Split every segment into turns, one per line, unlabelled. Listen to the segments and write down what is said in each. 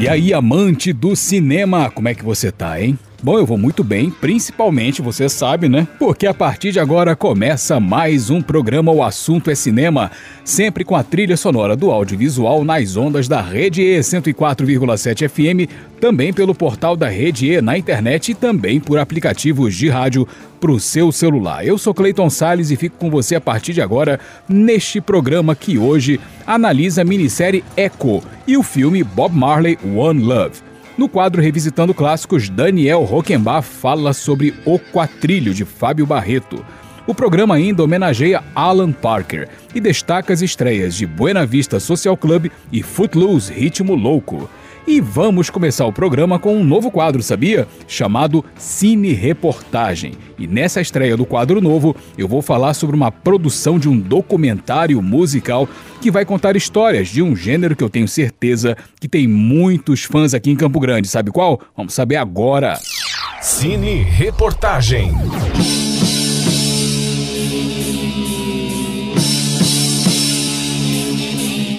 E aí, amante do cinema, como é que você tá, hein? Bom, eu vou muito bem, principalmente, você sabe, né? Porque a partir de agora começa mais um programa O Assunto é Cinema, sempre com a trilha sonora do audiovisual nas ondas da Rede E 104,7 FM, também pelo portal da Rede E na internet e também por aplicativos de rádio para o seu celular. Eu sou Cleiton Sales e fico com você a partir de agora neste programa que hoje analisa a minissérie Echo e o filme Bob Marley One Love. No quadro Revisitando Clássicos, Daniel Rockenbach fala sobre O Quatrilho de Fábio Barreto. O programa ainda homenageia Alan Parker e destaca as estreias de Buena Vista Social Club e Footloose Ritmo Louco. E vamos começar o programa com um novo quadro, sabia? Chamado Cine Reportagem. E nessa estreia do quadro novo, eu vou falar sobre uma produção de um documentário musical que vai contar histórias de um gênero que eu tenho certeza que tem muitos fãs aqui em Campo Grande. Sabe qual? Vamos saber agora.
Cine Reportagem.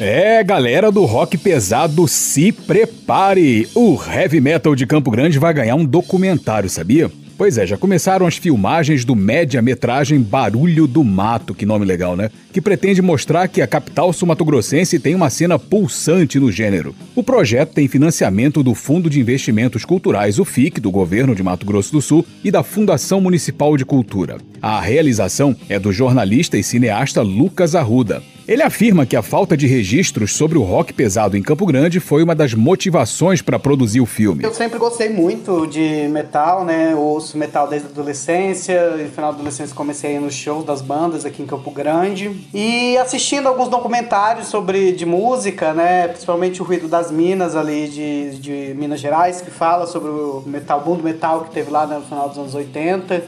É, galera do rock pesado, se prepare! O heavy metal de Campo Grande vai ganhar um documentário, sabia? Pois é, já começaram as filmagens do média-metragem Barulho do Mato, que nome legal, né? Que pretende mostrar que a capital sumatogrossense tem uma cena pulsante no gênero. O projeto tem financiamento do Fundo de Investimentos Culturais, o FIC, do governo de Mato Grosso do Sul e da Fundação Municipal de Cultura. A realização é do jornalista e cineasta Lucas Arruda. Ele afirma que a falta de registros sobre o rock pesado em Campo Grande foi uma das motivações para produzir o filme.
Eu sempre gostei muito de metal, né? Ouço metal desde a adolescência. No final da adolescência comecei a ir nos shows das bandas aqui em Campo Grande. E assistindo alguns documentários sobre de música, né? Principalmente o Ruído das Minas ali de, de Minas Gerais, que fala sobre o metal, mundo metal que teve lá né, no final dos anos 80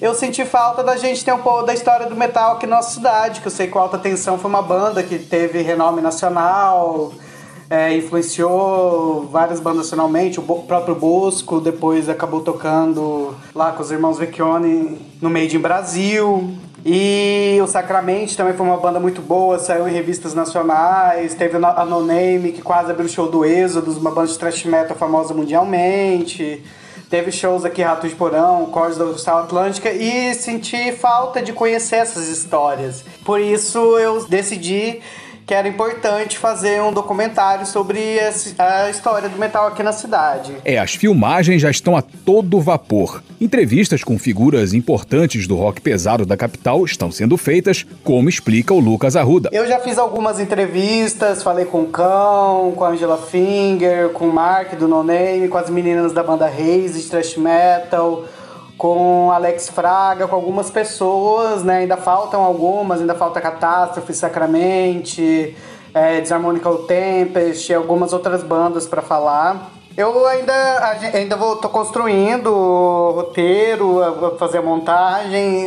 eu senti falta da gente ter um pouco da história do metal aqui na nossa cidade, que eu sei que o Alta Tensão foi uma banda que teve renome nacional, é, influenciou várias bandas nacionalmente, o próprio Bosco depois acabou tocando lá com os irmãos Vecchione no Made in Brasil. E o Sacramente também foi uma banda muito boa, saiu em revistas nacionais, teve a No Name, que quase abriu o show do Êxodo, uma banda de thrash metal famosa mundialmente. Teve shows aqui, Rato de Porão, Cordes da Sal Atlântica e senti falta de conhecer essas histórias. Por isso eu decidi que era importante fazer um documentário sobre a história do metal aqui na cidade.
É, as filmagens já estão a todo vapor. Entrevistas com figuras importantes do rock pesado da capital estão sendo feitas, como explica o Lucas Arruda.
Eu já fiz algumas entrevistas, falei com o Cão, com a Angela Finger, com o Mark do No Name, com as meninas da banda Reis de thrash metal com Alex Fraga, com algumas pessoas, né? Ainda faltam algumas, ainda falta Catástrofe, Sacramente, é, Disharmonical Tempest, algumas outras bandas para falar. Eu ainda, ainda vou, tô construindo o roteiro, vou fazer a montagem,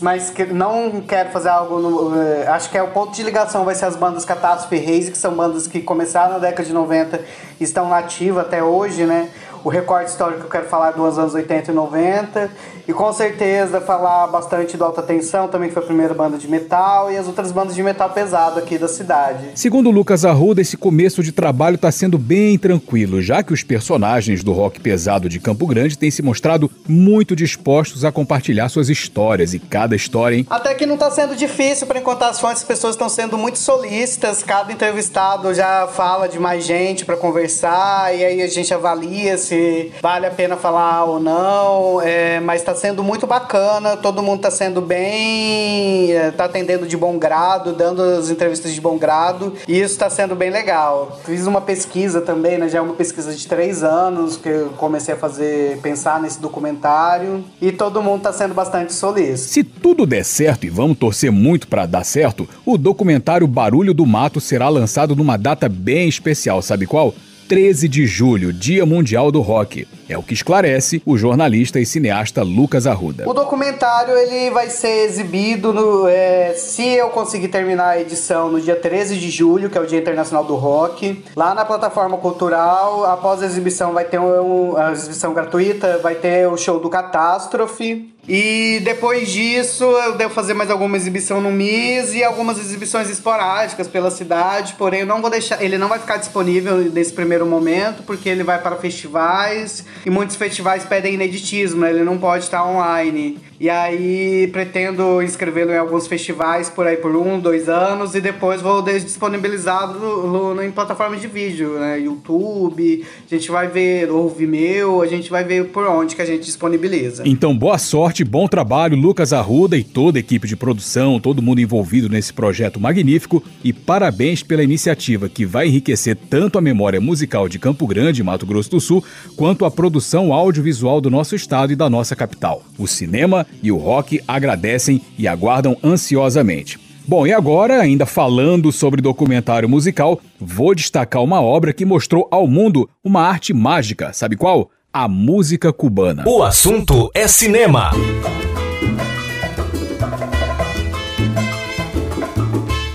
mas não quero fazer algo. No, é, acho que é o ponto de ligação vai ser as bandas Catástrofe e Reis, que são bandas que começaram na década de 90 e estão nativas até hoje, né? O recorte histórico que eu quero falar dos anos 80 e 90. E com certeza falar bastante do Alta Tensão, também que foi a primeira banda de metal, e as outras bandas de metal pesado aqui da cidade.
Segundo Lucas Arruda, esse começo de trabalho está sendo bem tranquilo, já que os personagens do rock pesado de Campo Grande têm se mostrado muito dispostos a compartilhar suas histórias, e cada história, hein?
Até que não está sendo difícil para encontrar as fontes, as pessoas estão sendo muito solistas, cada entrevistado já fala de mais gente para conversar, e aí a gente avalia se se vale a pena falar ou não, é, mas está sendo muito bacana, todo mundo está sendo bem, está é, atendendo de bom grado, dando as entrevistas de bom grado, e isso está sendo bem legal. Fiz uma pesquisa também, né, já é uma pesquisa de três anos que eu comecei a fazer, pensar nesse documentário, e todo mundo está sendo bastante solícito.
Se tudo der certo, e vamos torcer muito para dar certo, o documentário Barulho do Mato será lançado numa data bem especial, sabe qual? 13 de julho, Dia Mundial do Rock. É o que esclarece o jornalista e cineasta Lucas Arruda.
O documentário ele vai ser exibido no, é, se eu conseguir terminar a edição no dia 13 de julho, que é o Dia Internacional do Rock, lá na plataforma cultural. Após a exibição vai ter um, a exibição gratuita, vai ter o show do Catástrofe. E depois disso eu devo fazer mais alguma exibição no MIS e algumas exibições esporádicas pela cidade, porém eu não vou deixar, ele não vai ficar disponível nesse primeiro momento, porque ele vai para festivais e muitos festivais pedem ineditismo, né? ele não pode estar online. E aí pretendo inscrevê-lo em alguns festivais por aí por um, dois anos e depois vou disponibilizá-lo em plataformas de vídeo, né? YouTube, a gente vai ver, ou Vimeo, a gente vai ver por onde que a gente disponibiliza.
Então, boa sorte, bom trabalho, Lucas Arruda e toda a equipe de produção, todo mundo envolvido nesse projeto magnífico e parabéns pela iniciativa que vai enriquecer tanto a memória musical de Campo Grande, Mato Grosso do Sul, quanto a produção audiovisual do nosso estado e da nossa capital. O cinema e o rock agradecem e aguardam ansiosamente. Bom, e agora, ainda falando sobre documentário musical, vou destacar uma obra que mostrou ao mundo uma arte mágica, sabe qual? A música cubana.
O assunto é cinema.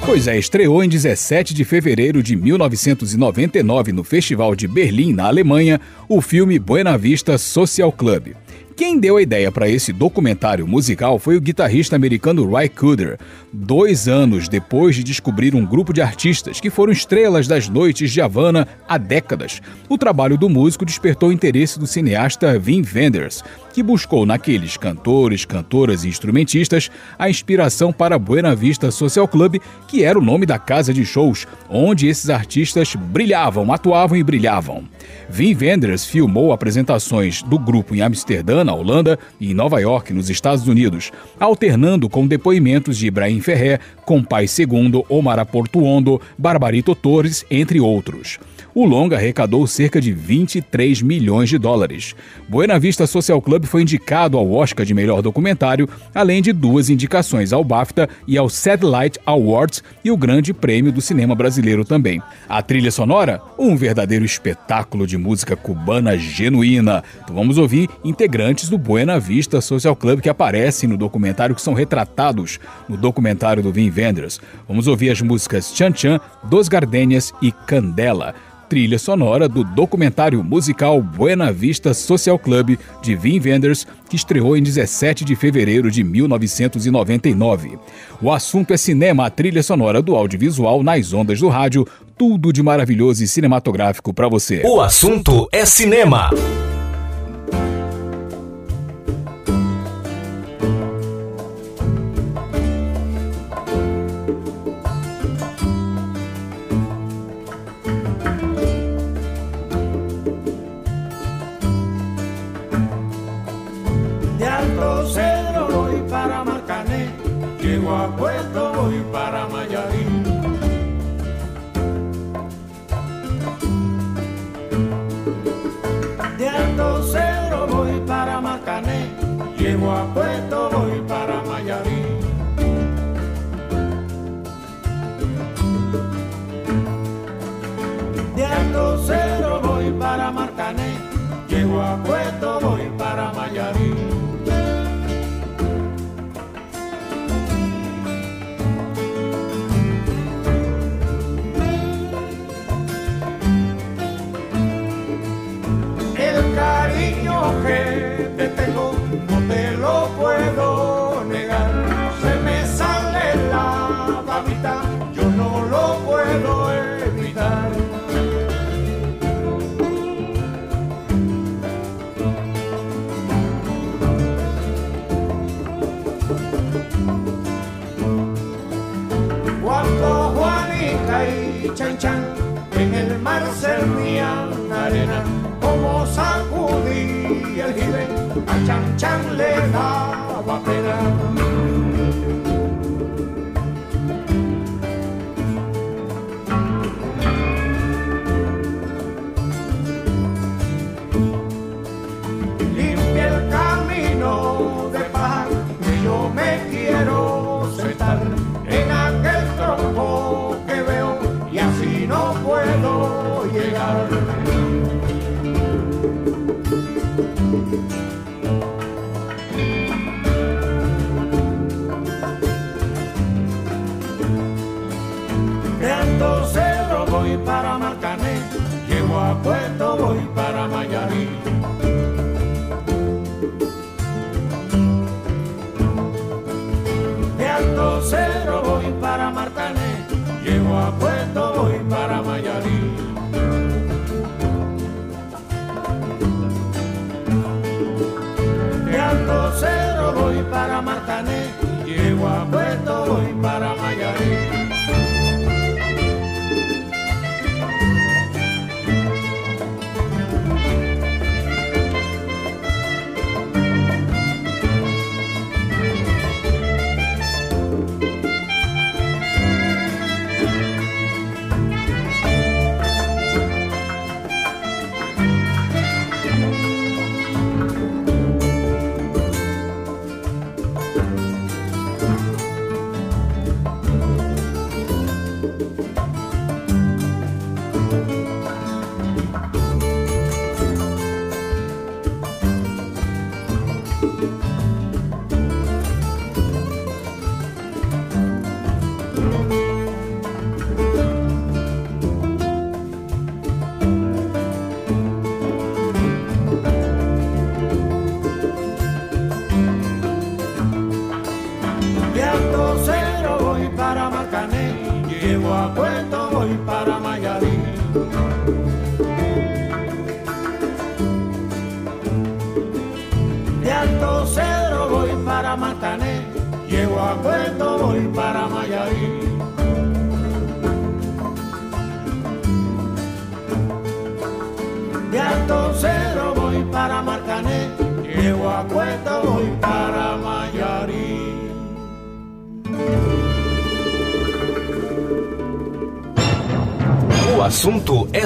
Pois é, estreou em 17 de fevereiro de 1999 no Festival de Berlim, na Alemanha, o filme Buena Vista Social Club. Quem deu a ideia para esse documentário musical foi o guitarrista americano Ry Cooder, dois anos depois de descobrir um grupo de artistas que foram estrelas das noites de Havana há décadas. O trabalho do músico despertou o interesse do cineasta Wim Wenders, que buscou naqueles cantores, cantoras e instrumentistas a inspiração para Buena Vista Social Club, que era o nome da casa de shows, onde esses artistas brilhavam, atuavam e brilhavam. Wim Wenders filmou apresentações do grupo em Amsterdã, na Holanda, e em Nova York, nos Estados Unidos, alternando com depoimentos de Ibrahim Ferré, Compai II, Omar Portuondo, Barbarito Torres, entre outros. O longa arrecadou cerca de 23 milhões de dólares. Buena Vista Social Club foi indicado ao Oscar de melhor documentário, além de duas indicações ao BAFTA e ao Satellite Awards e o Grande Prêmio do Cinema Brasileiro também. A trilha sonora, um verdadeiro espetáculo de música cubana genuína. Então vamos ouvir integrantes do Buena Vista Social Club que aparecem no documentário, que são retratados no documentário do Vin Wenders. Vamos ouvir as músicas Chan Chan, Dos Gardenias e Candela trilha sonora do documentário musical Buena Vista Social Club de Vin Wenders, que estreou em 17 de fevereiro de 1999. O assunto é cinema, a trilha sonora do audiovisual nas ondas do rádio, tudo de maravilhoso e cinematográfico para você.
O assunto é cinema.
a puesto voy para Mayarín. De Alto Cedro voy para Macané, llego a puesto voy para Mayarín. De Alto Cedro voy para Macané, llego a puesto voy para Mayarín. puedo negar, se me sale la babita, yo no lo puedo evitar. Cuando Juanica y Chan Chan en el mar servían arena, como sacudí el jibe, a Chan Chan le da pena.
Assunto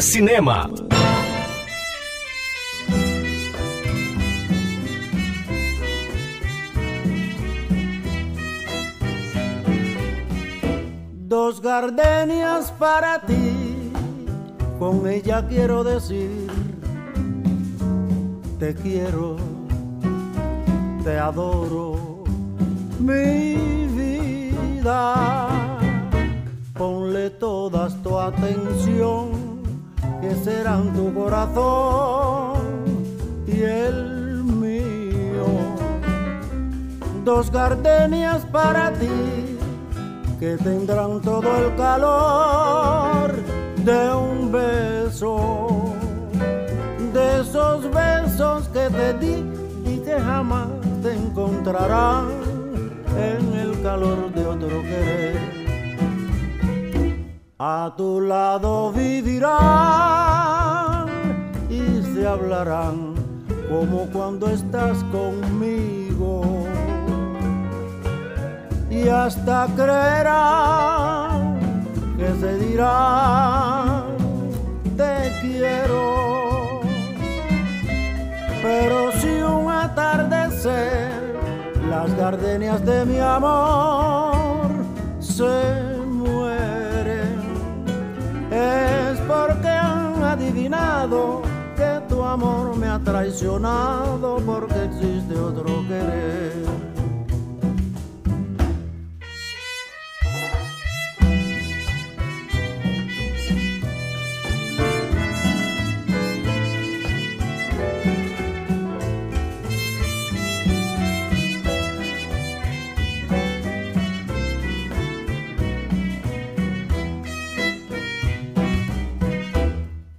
cinema.
Dos gardenias para ti, con ella quiero decir, te quiero, te adoro, mi vida serán tu corazón y el mío. Dos gardenias para ti, que tendrán todo el calor de un beso, de esos besos que te di y que jamás te encontrarán en el calor de otro querer. A tu lado vivirán hablarán como cuando estás conmigo. Y hasta creerán que se dirán te quiero. Pero si un atardecer las gardenias de mi amor se es porque han adivinado amor me ha traicionado porque existe otro querer.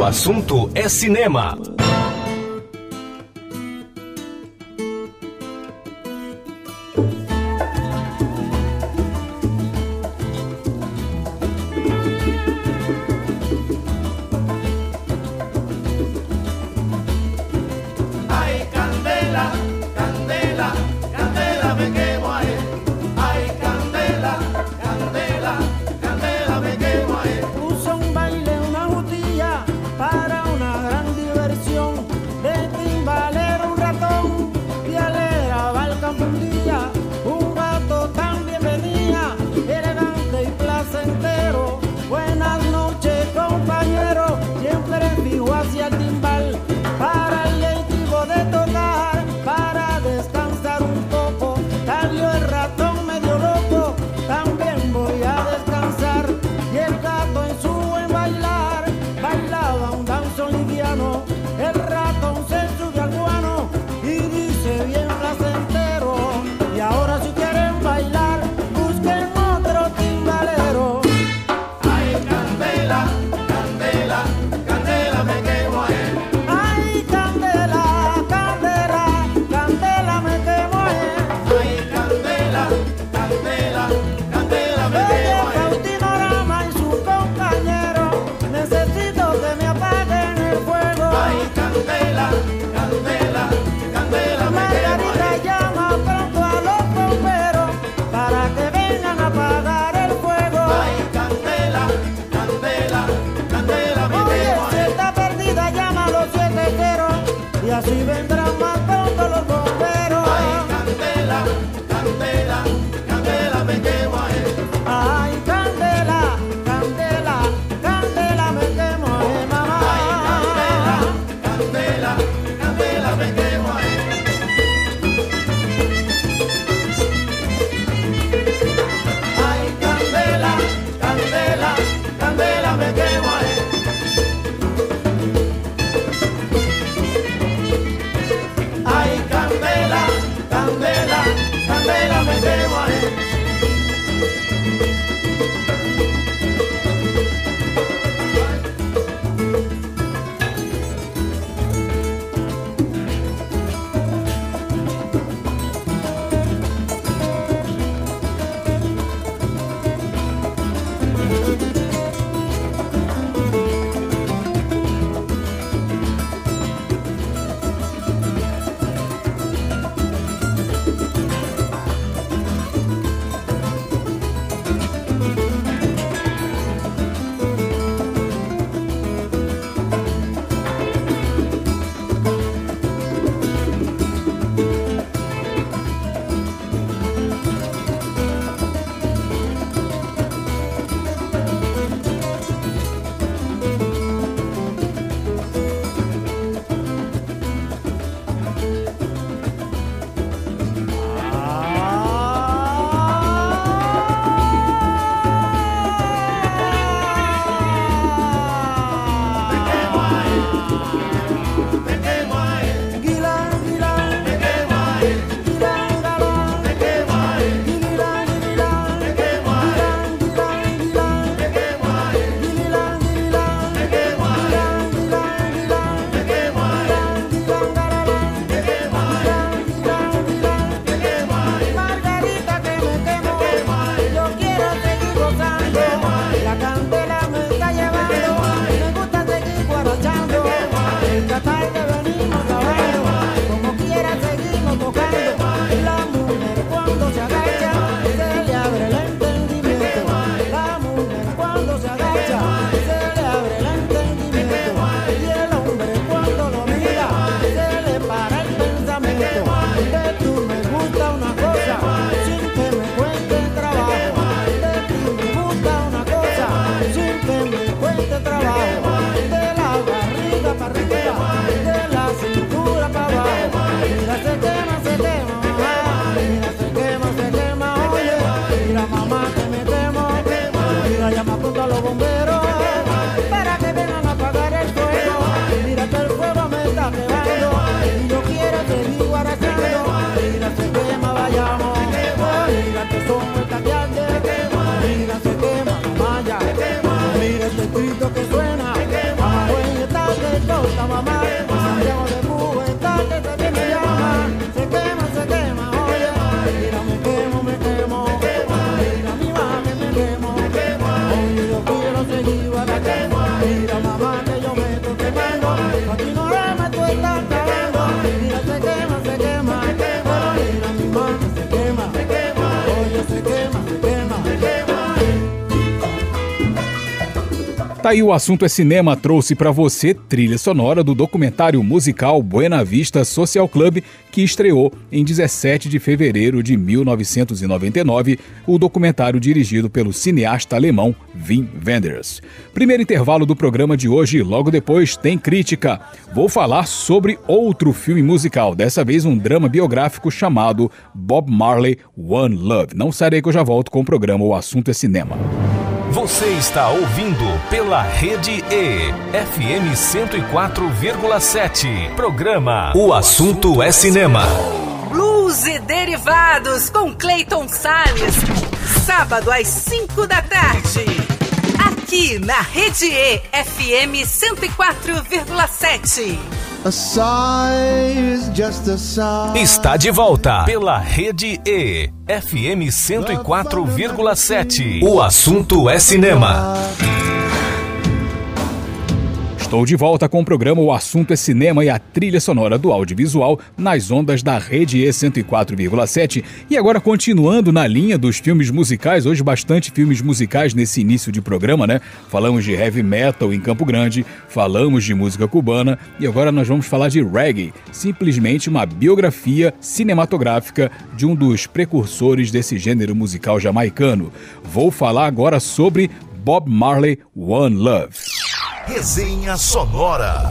O assunto é cinema.
Tá aí o assunto é cinema trouxe para você trilha sonora do documentário musical Buena Vista Social Club que estreou em 17 de fevereiro de 1999, o documentário dirigido pelo cineasta alemão Wim Wenders. Primeiro intervalo do programa de hoje, logo depois tem crítica. Vou falar sobre outro filme musical, dessa vez um drama biográfico chamado Bob Marley One Love. Não sarei que eu já volto com o programa O Assunto é Cinema.
Você está ouvindo pela Rede E, FM 104,7. Programa O Assunto é Cinema.
Blues e Derivados com Clayton Salles. Sábado às 5 da tarde. Aqui na Rede E, FM 104,7.
Está de volta pela Rede E, FM 104,7. O assunto é cinema.
Estou de volta com o programa O Assunto é Cinema e a trilha sonora do audiovisual nas ondas da Rede E 104,7. E agora continuando na linha dos filmes musicais, hoje bastante filmes musicais nesse início de programa, né? Falamos de heavy metal em Campo Grande, falamos de música cubana e agora nós vamos falar de reggae, simplesmente uma biografia cinematográfica de um dos precursores desse gênero musical jamaicano. Vou falar agora sobre Bob Marley One Love.
Resenha Sonora.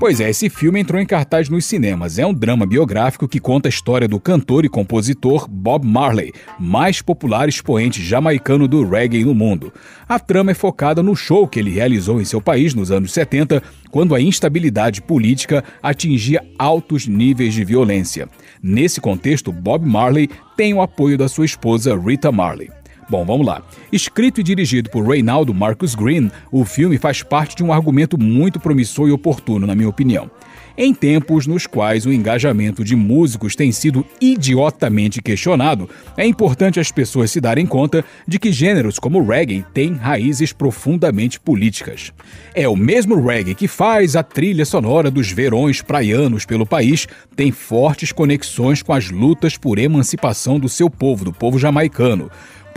Pois é, esse filme entrou em cartaz nos cinemas. É um drama biográfico que conta a história do cantor e compositor Bob Marley, mais popular expoente jamaicano do reggae no mundo. A trama é focada no show que ele realizou em seu país nos anos 70, quando a instabilidade política atingia altos níveis de violência. Nesse contexto, Bob Marley tem o apoio da sua esposa Rita Marley. Bom, vamos lá. Escrito e dirigido por Reynaldo Marcus Green, o filme faz parte de um argumento muito promissor e oportuno, na minha opinião. Em tempos nos quais o engajamento de músicos tem sido idiotamente questionado, é importante as pessoas se darem conta de que gêneros como o reggae têm raízes profundamente políticas. É o mesmo reggae que faz a trilha sonora dos verões praianos pelo país, tem fortes conexões com as lutas por emancipação do seu povo, do povo jamaicano.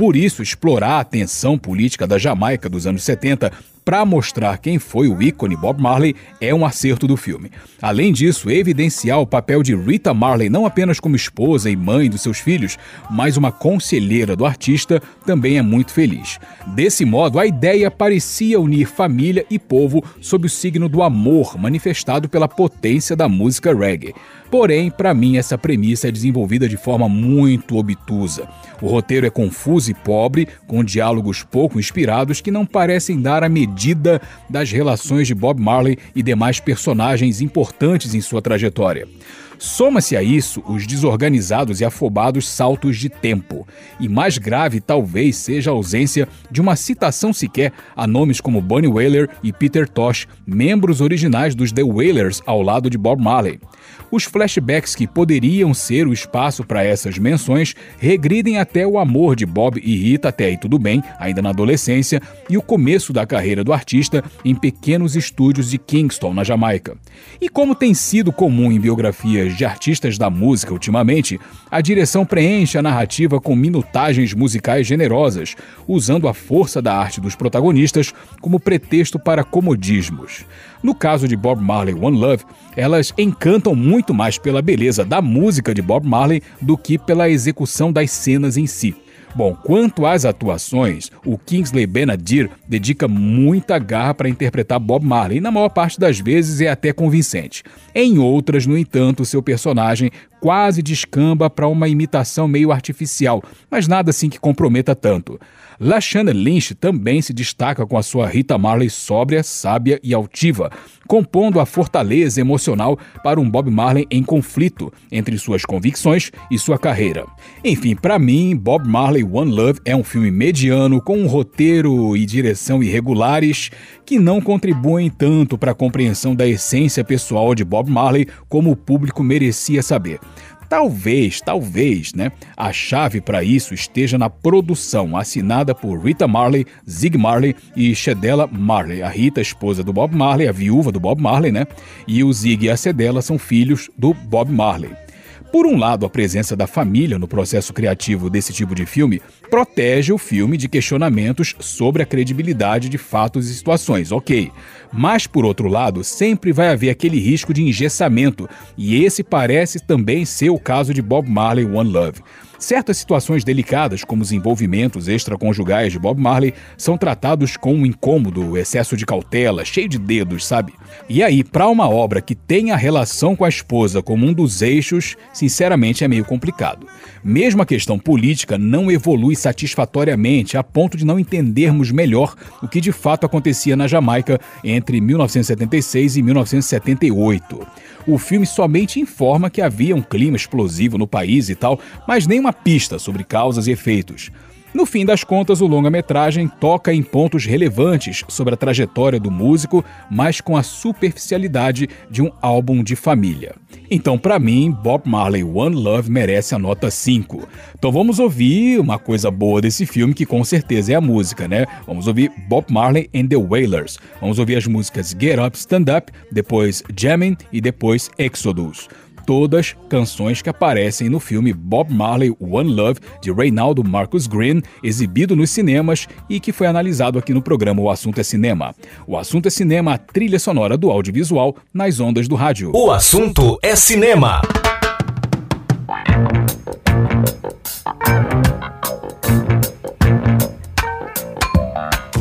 Por isso, explorar a tensão política da Jamaica dos anos 70 para mostrar quem foi o ícone Bob Marley é um acerto do filme. Além disso, evidenciar o papel de Rita Marley não apenas como esposa e mãe dos seus filhos, mas uma conselheira do artista também é muito feliz. Desse modo, a ideia parecia unir família e povo sob o signo do amor manifestado pela potência da música reggae. Porém, para mim, essa premissa é desenvolvida de forma muito obtusa. O roteiro é confuso e pobre, com diálogos pouco inspirados que não parecem dar a medida das relações de Bob Marley e demais personagens importantes em sua trajetória. Soma-se a isso os desorganizados e afobados saltos de tempo. E mais grave talvez seja a ausência de uma citação sequer a nomes como Bonnie Whaler e Peter Tosh, membros originais dos The Wailers ao lado de Bob Marley. Os flashbacks que poderiam ser o espaço para essas menções regridem até o amor de Bob e Rita até aí tudo bem, ainda na adolescência, e o começo da carreira do artista em pequenos estúdios de Kingston, na Jamaica. E como tem sido comum em biografias de artistas da música ultimamente, a direção preenche a narrativa com minutagens musicais generosas, usando a força da arte dos protagonistas como pretexto para comodismos. No caso de Bob Marley One Love, elas encantam muito mais pela beleza da música de Bob Marley do que pela execução das cenas em si. Bom, quanto às atuações, o Kingsley Benadir dedica muita garra para interpretar Bob Marley e na maior parte das vezes é até convincente. Em outras, no entanto, seu personagem quase descamba para uma imitação meio artificial, mas nada assim que comprometa tanto. Lashana Lynch também se destaca com a sua Rita Marley sóbria, sábia e altiva, compondo a fortaleza emocional para um Bob Marley em conflito entre suas convicções e sua carreira. Enfim, para mim, Bob Marley One Love é um filme mediano com um roteiro e direção irregulares que não contribuem tanto para a compreensão da essência pessoal de Bob Marley como o público merecia saber. Talvez, talvez, né? A chave para isso esteja na produção assinada por Rita Marley, Zig Marley e Shedella Marley. A Rita, esposa do Bob Marley, a viúva do Bob Marley, né? E o Zig e a Cedella são filhos do Bob Marley. Por um lado, a presença da família no processo criativo desse tipo de filme protege o filme de questionamentos sobre a credibilidade de fatos e situações, ok. Mas, por outro lado, sempre vai haver aquele risco de engessamento, e esse parece também ser o caso de Bob Marley One Love. Certas situações delicadas, como os envolvimentos extraconjugais de Bob Marley, são tratados com um incômodo, excesso de cautela, cheio de dedos, sabe? E aí, para uma obra que tem a relação com a esposa como um dos eixos, sinceramente é meio complicado. Mesmo a questão política não evolui satisfatoriamente a ponto de não entendermos melhor o que de fato acontecia na Jamaica entre 1976 e 1978. O filme somente informa que havia um clima explosivo no país e tal, mas nenhuma pista sobre causas e efeitos. No fim das contas, o longa-metragem toca em pontos relevantes sobre a trajetória do músico, mas com a superficialidade de um álbum de família. Então, para mim, Bob Marley One Love merece a nota 5. Então vamos ouvir uma coisa boa desse filme, que com certeza é a música, né? Vamos ouvir Bob Marley and the Wailers. Vamos ouvir as músicas Get Up, Stand Up, depois Jammin' e depois Exodus todas canções que aparecem no filme Bob Marley One Love de Reynaldo Marcus Green, exibido nos cinemas e que foi analisado aqui no programa O Assunto é Cinema. O Assunto é Cinema, a trilha sonora do audiovisual nas ondas do rádio.
O assunto é cinema.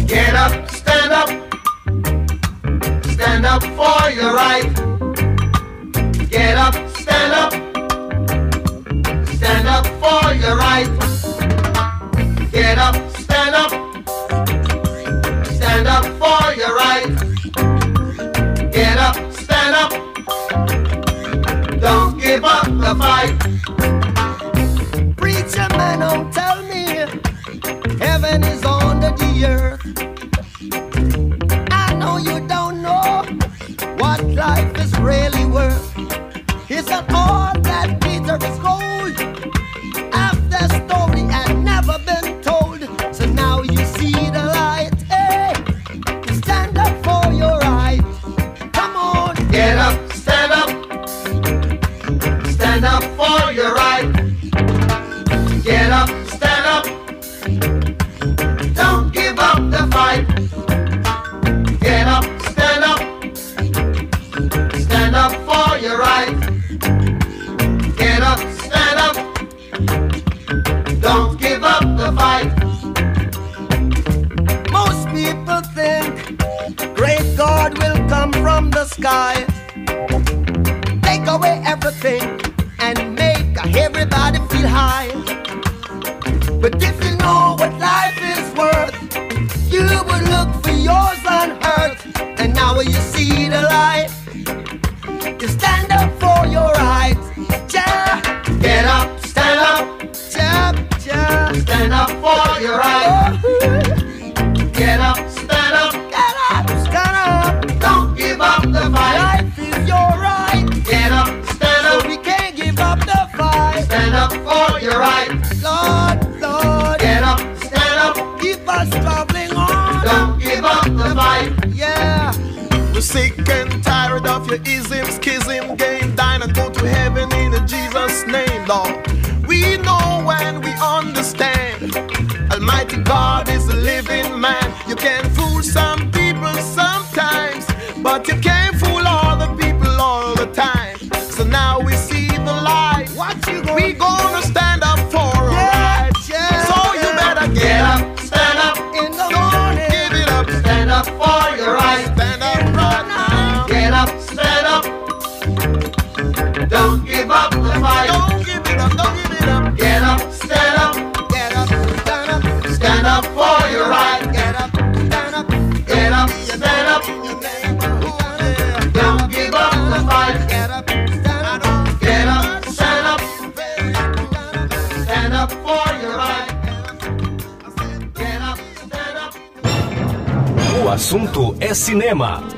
Get up, stand up, stand up for your right. Get up, stand up, stand up for your right. Get up, stand up, stand up for your right. Get up, stand up, don't give up the fight.
Preacher man, don't tell me heaven is under the earth. I know you don't know what life is really worth. It's not all that glitters is
fight.
Most people think great God will come from the sky, take away everything and make everybody feel high. But if you know what life is worth, you would look for yours on earth, and now you see the light. You stand
tired of your ism, schism, game, dine and go to heaven in the Jesus' name, Lord. We know and we understand. Almighty God is a living man. You can fool some people sometimes, but you can't fool all the people all the time. So now we see the light.
what you gonna
We gonna
assunto
é
cinema.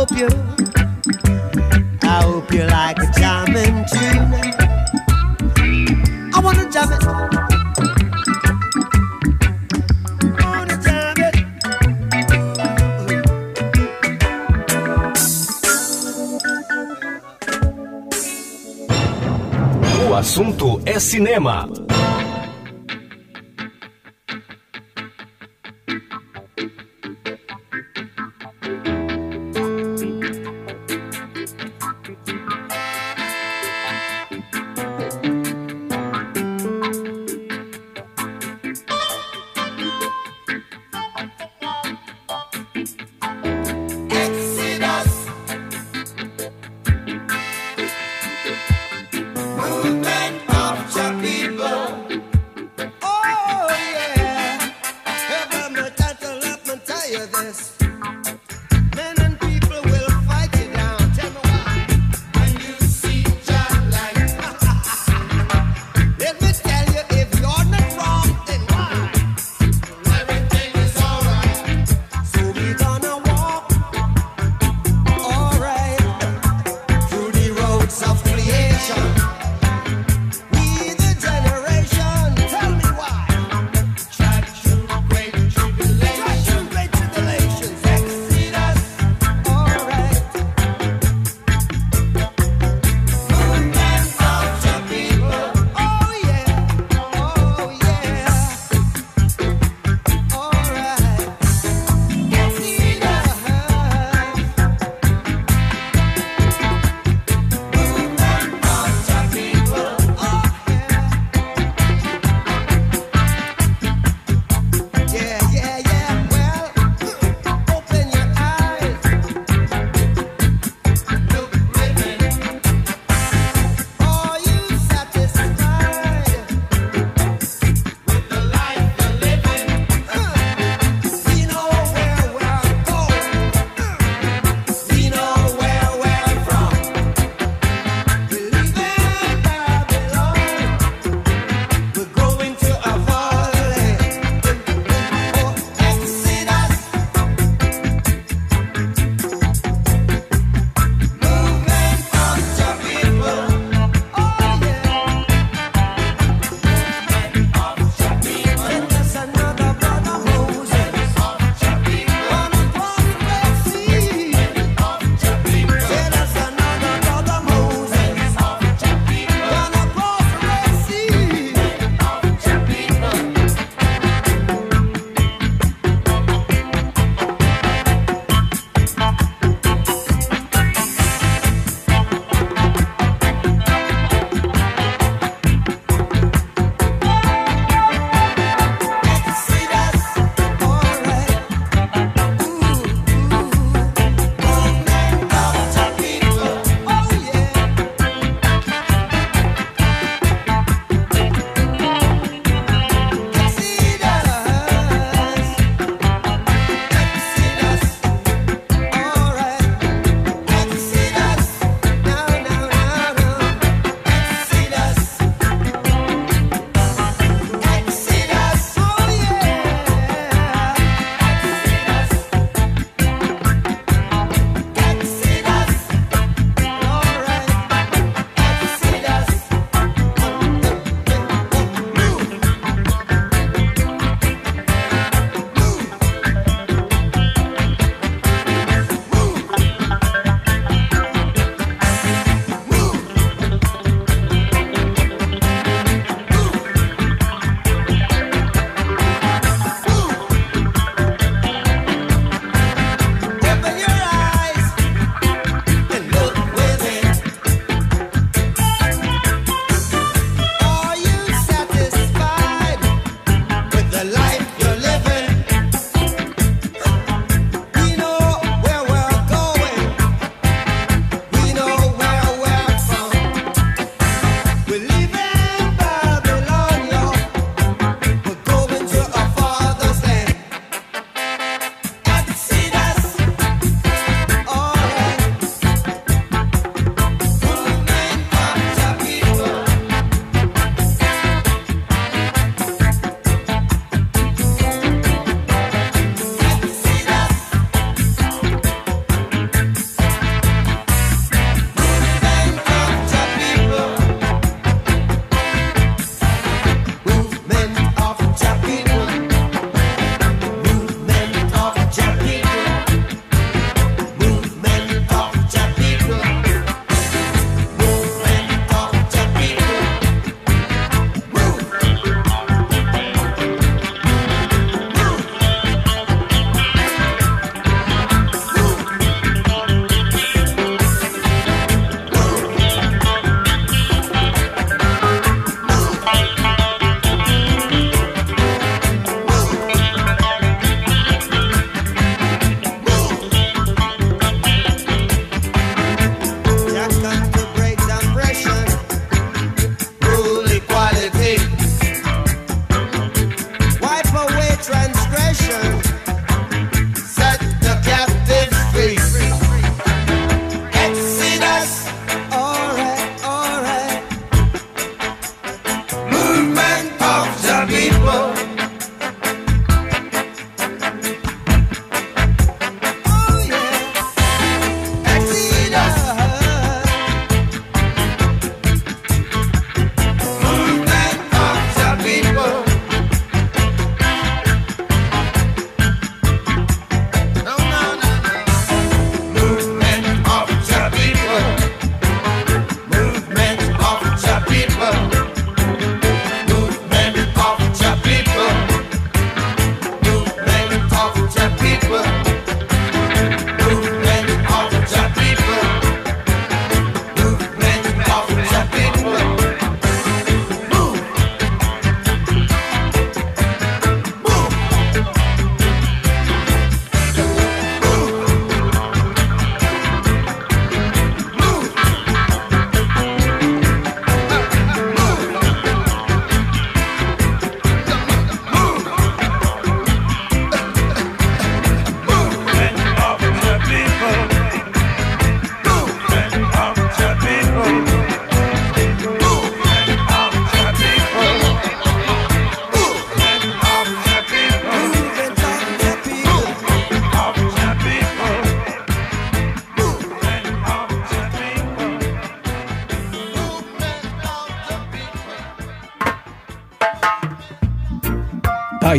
hope you, I hope
you like a
jamming tune.
I
wanna
jam it.
assunto é cinema.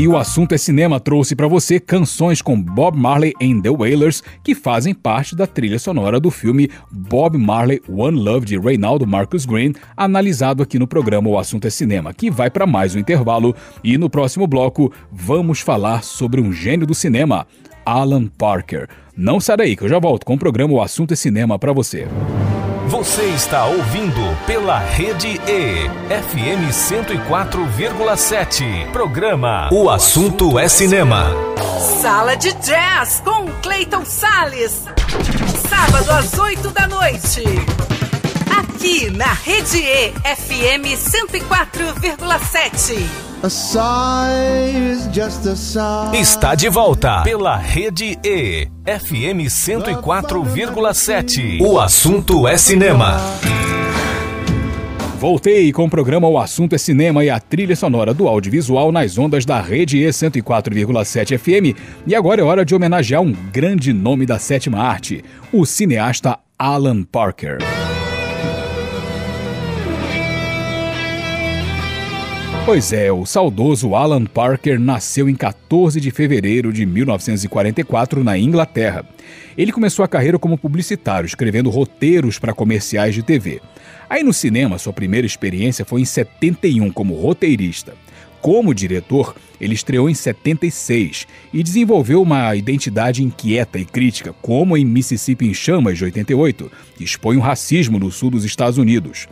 Aí o assunto é cinema trouxe para você canções com Bob Marley and The Wailers que fazem parte da trilha sonora do filme Bob Marley One Love de Reynaldo Marcus Green, analisado aqui no programa O Assunto é Cinema, que vai para mais um intervalo e no próximo bloco vamos falar sobre um gênio do cinema, Alan Parker. Não sai daí que eu já volto com o programa O Assunto é Cinema para você.
Você está ouvindo pela Rede E, FM 104,7. Programa O Assunto é Cinema.
Sala de Jazz com Clayton Sales. Sábado às 8 da noite. Aqui na Rede E, FM 104,7.
Está de volta pela Rede E, FM 104,7. O assunto é cinema.
Voltei com o programa O Assunto é Cinema e a trilha sonora do audiovisual nas ondas da Rede E 104,7 FM. E agora é hora de homenagear um grande nome da sétima arte, o cineasta Alan Parker. Pois é, o saudoso Alan Parker nasceu em 14 de fevereiro de 1944 na Inglaterra. Ele começou a carreira como publicitário, escrevendo roteiros para comerciais de TV. Aí no cinema, sua primeira experiência foi em 71 como roteirista. Como diretor, ele estreou em 76 e desenvolveu uma identidade inquieta e crítica, como em Mississippi em Chamas de 88, que expõe o racismo no sul dos Estados Unidos.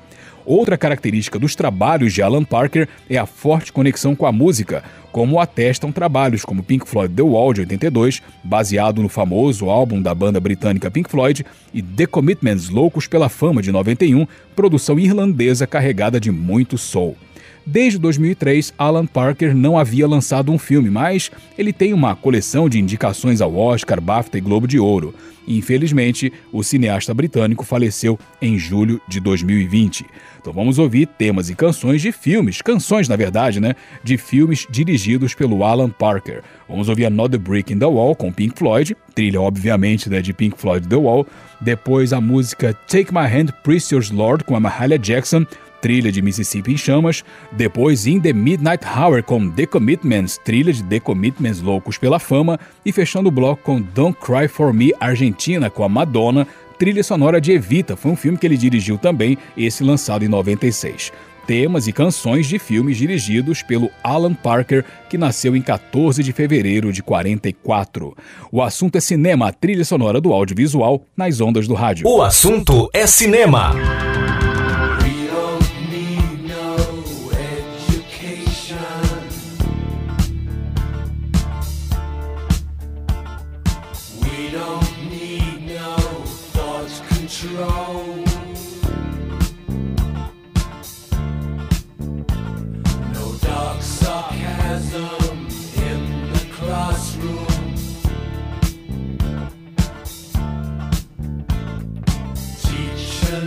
Outra característica dos trabalhos de Alan Parker é a forte conexão com a música, como atestam trabalhos como Pink Floyd The Wall de 82, baseado no famoso álbum da banda britânica Pink Floyd, e The Commitments Loucos pela Fama de 91, produção irlandesa carregada de muito soul. Desde 2003, Alan Parker não havia lançado um filme, mas ele tem uma coleção de indicações ao Oscar, BAFTA e Globo de Ouro. Infelizmente, o cineasta britânico faleceu em julho de 2020. Então vamos ouvir temas e canções de filmes, canções na verdade, né, de filmes dirigidos pelo Alan Parker. Vamos ouvir Another Brick in the Wall com Pink Floyd, trilha obviamente né, de Pink Floyd The Wall. Depois a música Take My Hand, Precious Lord com a Mahalia Jackson trilha de Mississippi em Chamas, depois In the Midnight Hour com The Commitments, trilha de The Commitments Loucos pela Fama, e fechando o bloco com Don't Cry For Me Argentina com a Madonna, trilha sonora de Evita, foi um filme que ele dirigiu também, esse lançado em 96 temas e canções de filmes dirigidos pelo Alan Parker, que nasceu em 14 de fevereiro de 44. O assunto é cinema, a trilha sonora do audiovisual nas ondas do rádio.
O assunto é cinema.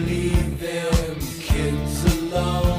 leave them kids alone.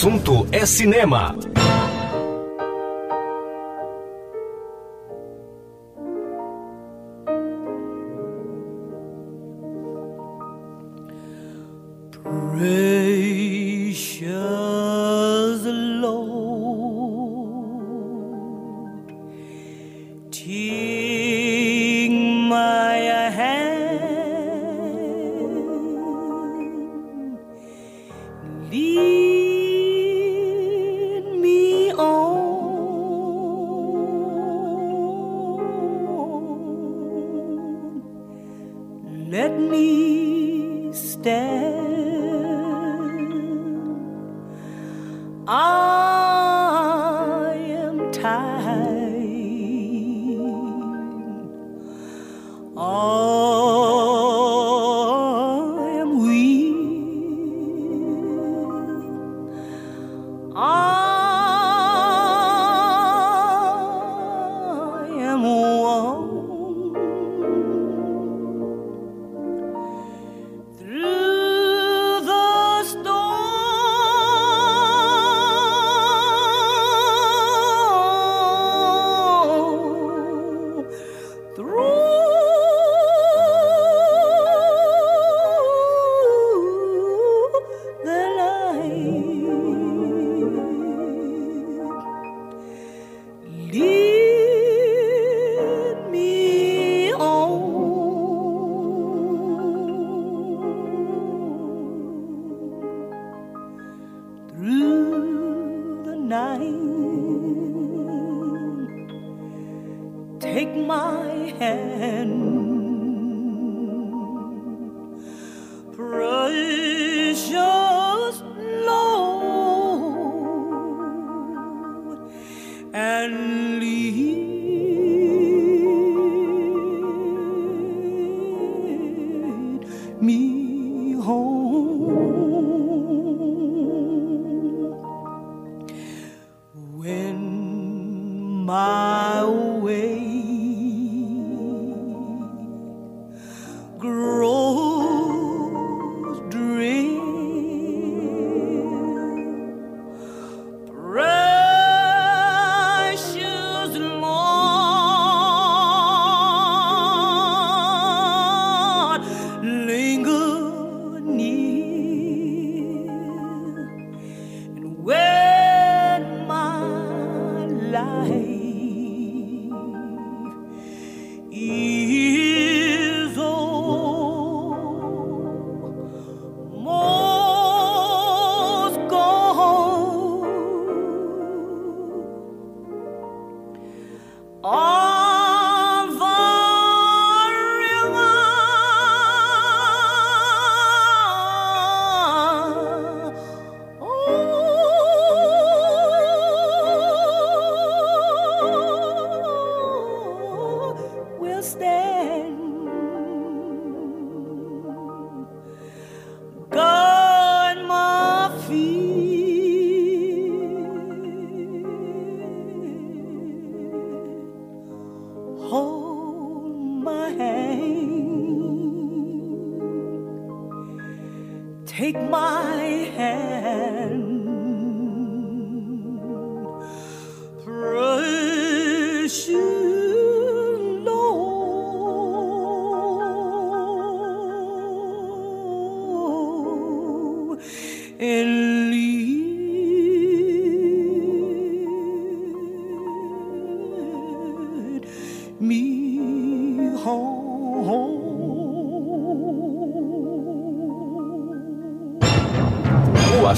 Assunto é cinema. I am tired.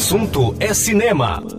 Assunto é cinema.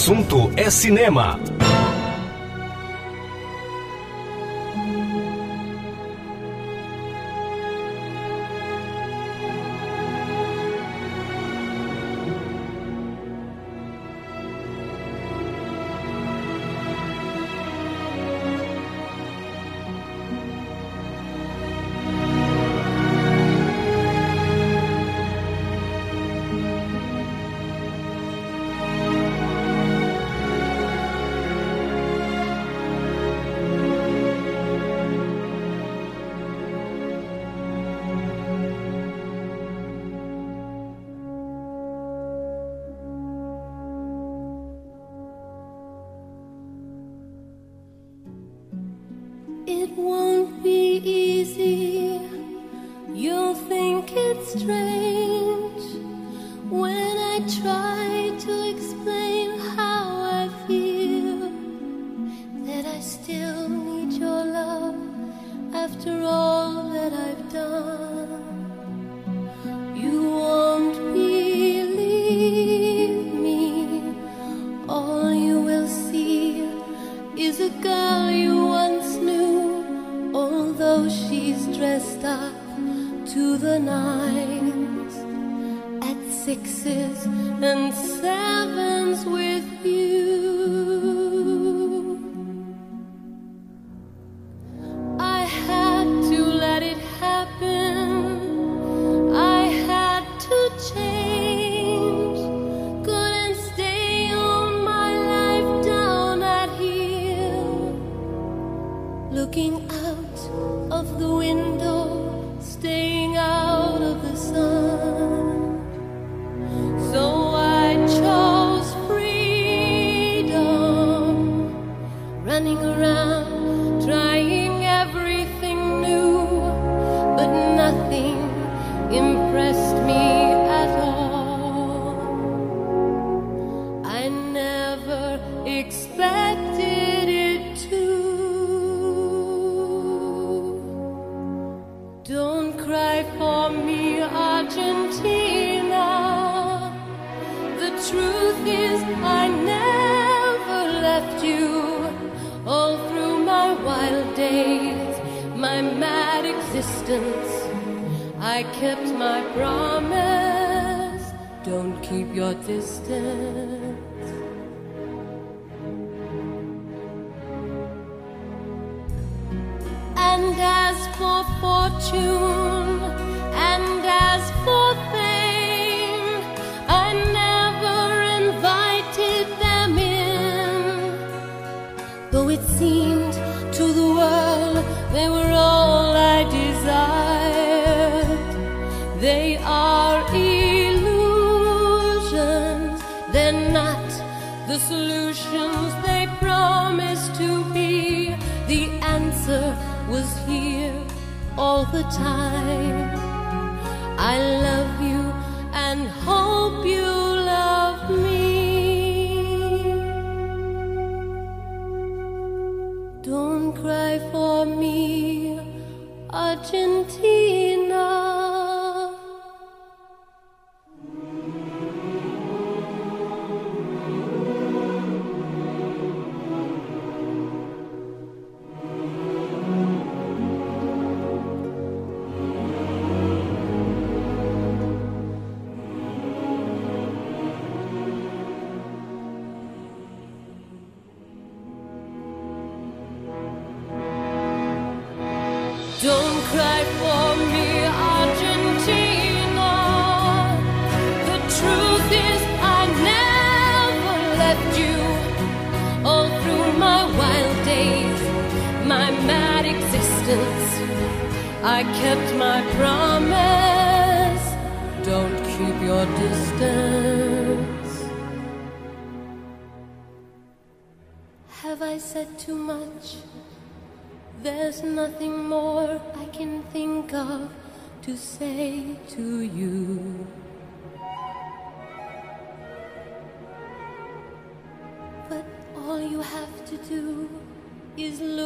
assunto é cinema.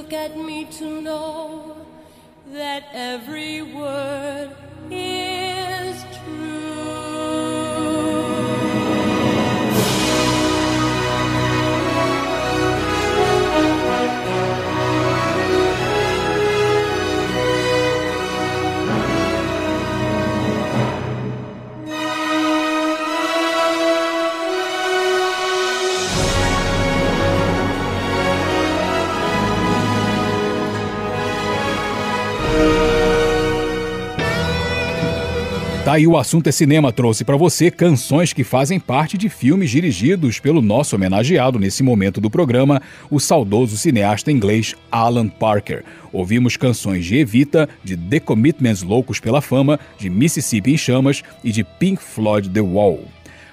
look at me to know that every word is true.
Aí o assunto é cinema trouxe para você canções que fazem parte de filmes dirigidos pelo nosso homenageado nesse momento do programa, o saudoso cineasta inglês Alan Parker. Ouvimos canções de Evita, de The Commitments Loucos pela Fama, de Mississippi em Chamas e de Pink Floyd The Wall.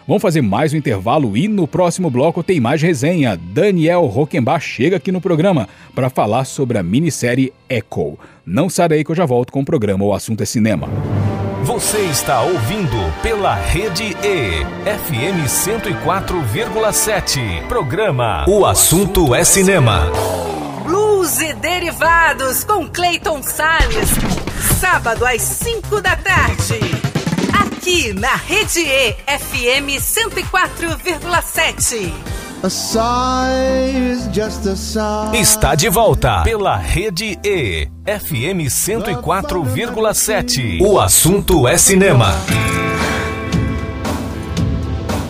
Vamos fazer mais um intervalo e no próximo bloco tem mais resenha. Daniel Rockenbach chega aqui no programa para falar sobre a minissérie Echo. Não sai daí que eu já volto com o programa O Assunto é Cinema.
Você está ouvindo pela Rede E, FM 104,7. Programa O Assunto é Cinema.
Blues e Derivados com Clayton Salles. Sábado às 5 da tarde. Aqui na Rede E, FM 104,7.
A sigh is just a sigh.
Está de volta pela Rede E, FM 104,7. O assunto é cinema.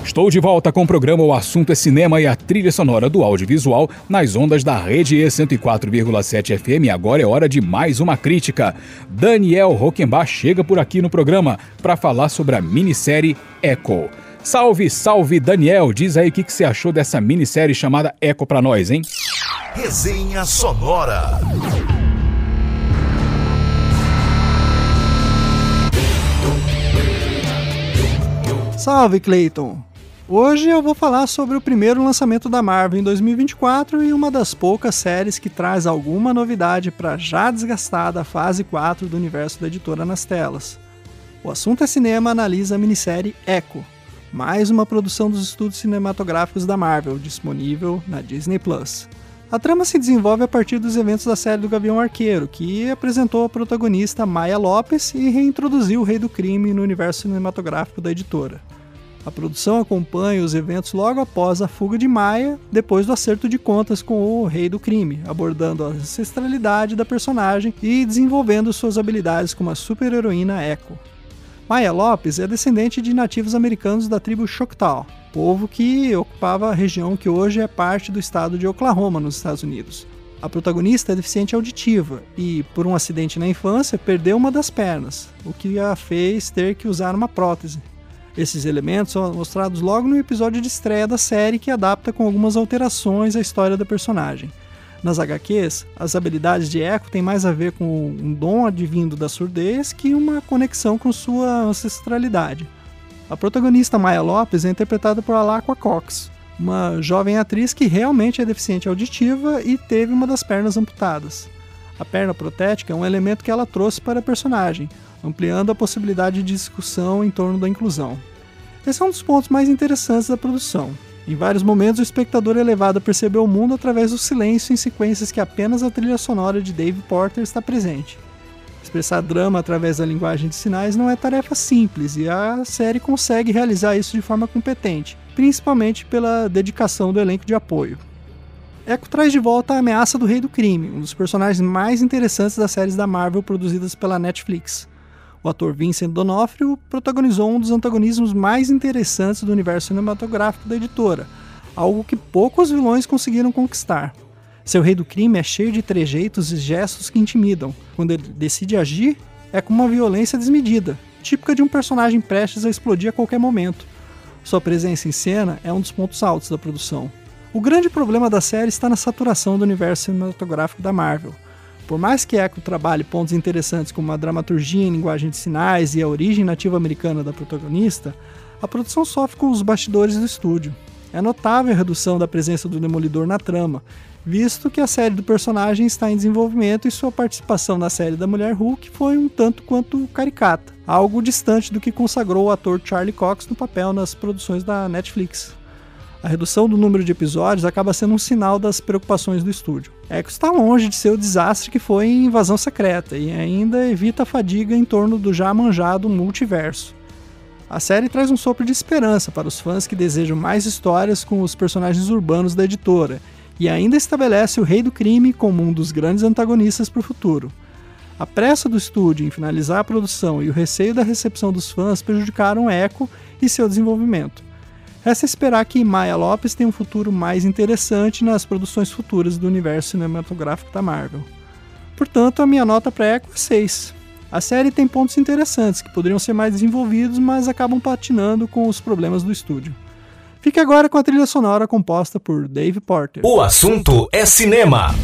Estou de volta com o programa O Assunto é Cinema e a trilha sonora do audiovisual nas ondas da Rede E 104,7 FM. Agora é hora de mais uma crítica. Daniel Rockenbach chega por aqui no programa para falar sobre a minissérie Echo. Salve, salve, Daniel! Diz aí o que, que você achou dessa minissérie chamada Echo pra nós, hein?
Resenha sonora.
Salve, Clayton! Hoje eu vou falar sobre o primeiro lançamento da Marvel em 2024 e uma das poucas séries que traz alguma novidade para já desgastada fase 4 do universo da editora nas telas. O assunto é cinema analisa a minissérie Echo, mais uma produção dos estúdios cinematográficos da Marvel, disponível na Disney Plus. A trama se desenvolve a partir dos eventos da série do Gavião Arqueiro, que apresentou a protagonista Maya Lopes e reintroduziu o Rei do Crime no universo cinematográfico da editora. A produção acompanha os eventos logo após a fuga de Maya, depois do acerto de contas com o Rei do Crime, abordando a ancestralidade da personagem e desenvolvendo suas habilidades como a super-heroína Echo. Maya Lopes é descendente de nativos americanos da tribo Choctaw, povo que ocupava a região que hoje é parte do estado de Oklahoma, nos Estados Unidos. A protagonista é deficiente auditiva e, por um acidente na infância, perdeu uma das pernas, o que a fez ter que usar uma prótese. Esses elementos são mostrados logo no episódio de estreia da série, que adapta com algumas alterações a história da personagem. Nas HQs, as habilidades de Echo têm mais a ver com um dom advindo da surdez que uma conexão com sua ancestralidade. A protagonista Maya Lopes é interpretada por Alaqua Cox, uma jovem atriz que realmente é deficiente auditiva e teve uma das pernas amputadas. A perna protética é um elemento que ela trouxe para a personagem, ampliando a possibilidade de discussão em torno da inclusão. Esse é um dos pontos mais interessantes da produção. Em vários momentos, o espectador é levado a perceber o mundo através do silêncio em sequências que apenas a trilha sonora de Dave Porter está presente. Expressar drama através da linguagem de sinais não é tarefa simples e a série consegue realizar isso de forma competente, principalmente pela dedicação do elenco de apoio. Echo traz de volta a ameaça do Rei do Crime, um dos personagens mais interessantes das séries da Marvel produzidas pela Netflix. O ator Vincent D'Onofrio protagonizou um dos antagonismos mais interessantes do universo cinematográfico da editora, algo que poucos vilões conseguiram conquistar. Seu rei do crime é cheio de trejeitos e gestos que intimidam. Quando ele decide agir, é com uma violência desmedida, típica de um personagem prestes a explodir a qualquer momento. Sua presença em cena é um dos pontos altos da produção. O grande problema da série está na saturação do universo cinematográfico da Marvel. Por mais que Echo trabalhe pontos interessantes como a dramaturgia em linguagem de sinais e a origem nativa americana da protagonista, a produção sofre com os bastidores do estúdio. É notável a redução da presença do Demolidor na trama, visto que a série do personagem está em desenvolvimento e sua participação na série da Mulher Hulk foi um tanto quanto caricata, algo distante do que consagrou o ator Charlie Cox no papel nas produções da Netflix. A redução do número de episódios acaba sendo um sinal das preocupações do estúdio. Echo está longe de ser o desastre que foi em Invasão Secreta e ainda evita a fadiga em torno do já manjado multiverso. A série traz um sopro de esperança para os fãs que desejam mais histórias com os personagens urbanos da editora e ainda estabelece o Rei do Crime como um dos grandes antagonistas para o futuro. A pressa do estúdio em finalizar a produção e o receio da recepção dos fãs prejudicaram Echo e seu desenvolvimento. Resta esperar que Maya Lopes tenha um futuro mais interessante nas produções futuras do universo cinematográfico da Marvel. Portanto, a minha nota para Echo é 6. A série tem pontos interessantes que poderiam ser mais desenvolvidos, mas acabam patinando com os problemas do estúdio. Fique agora com a trilha sonora composta por Dave Porter.
O assunto é cinema.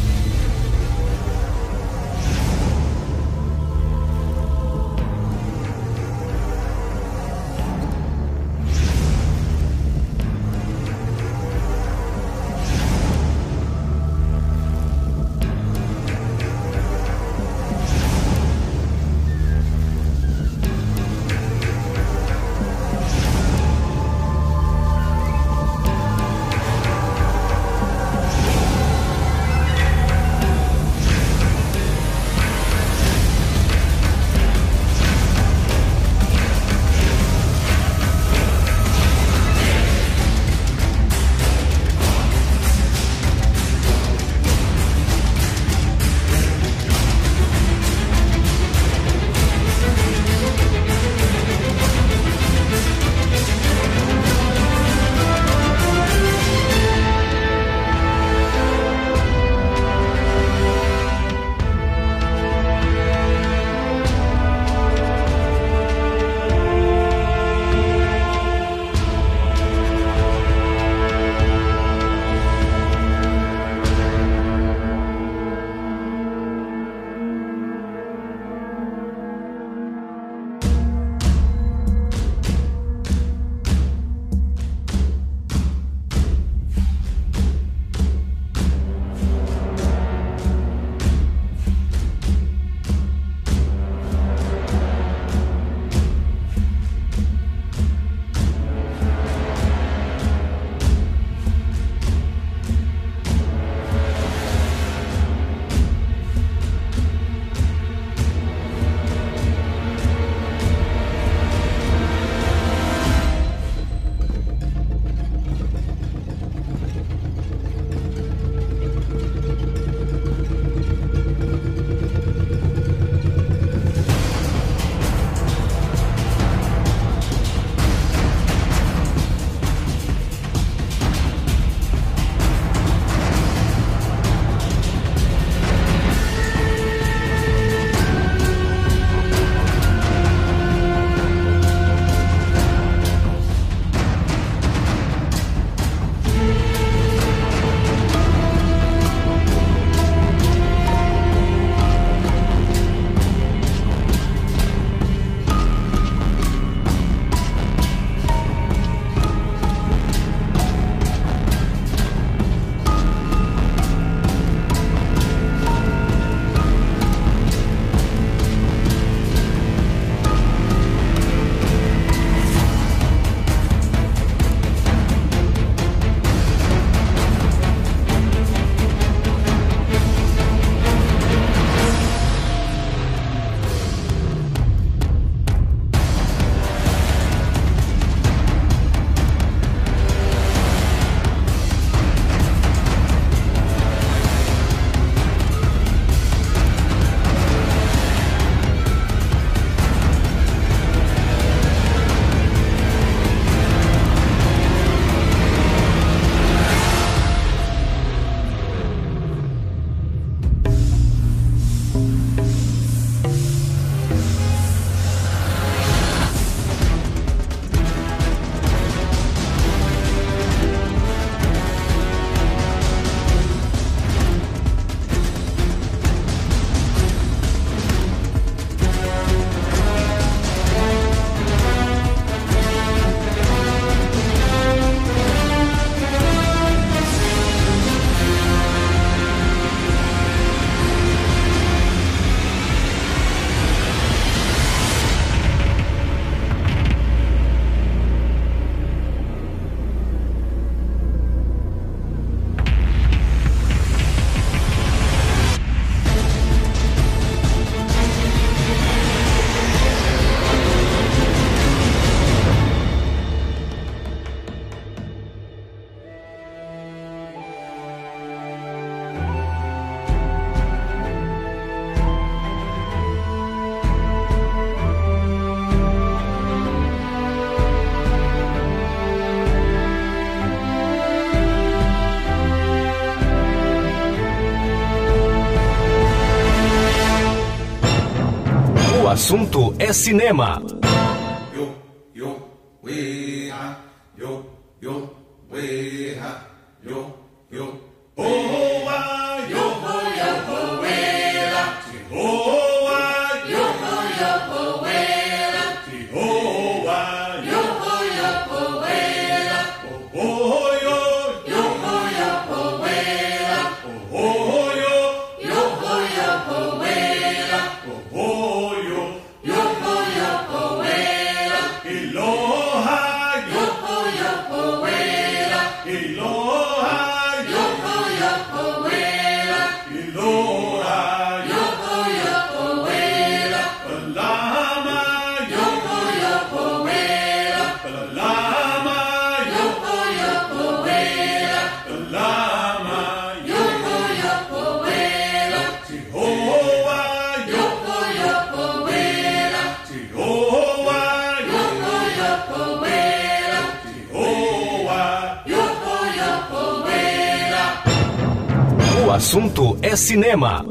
Assunto é cinema. Assunto é cinema.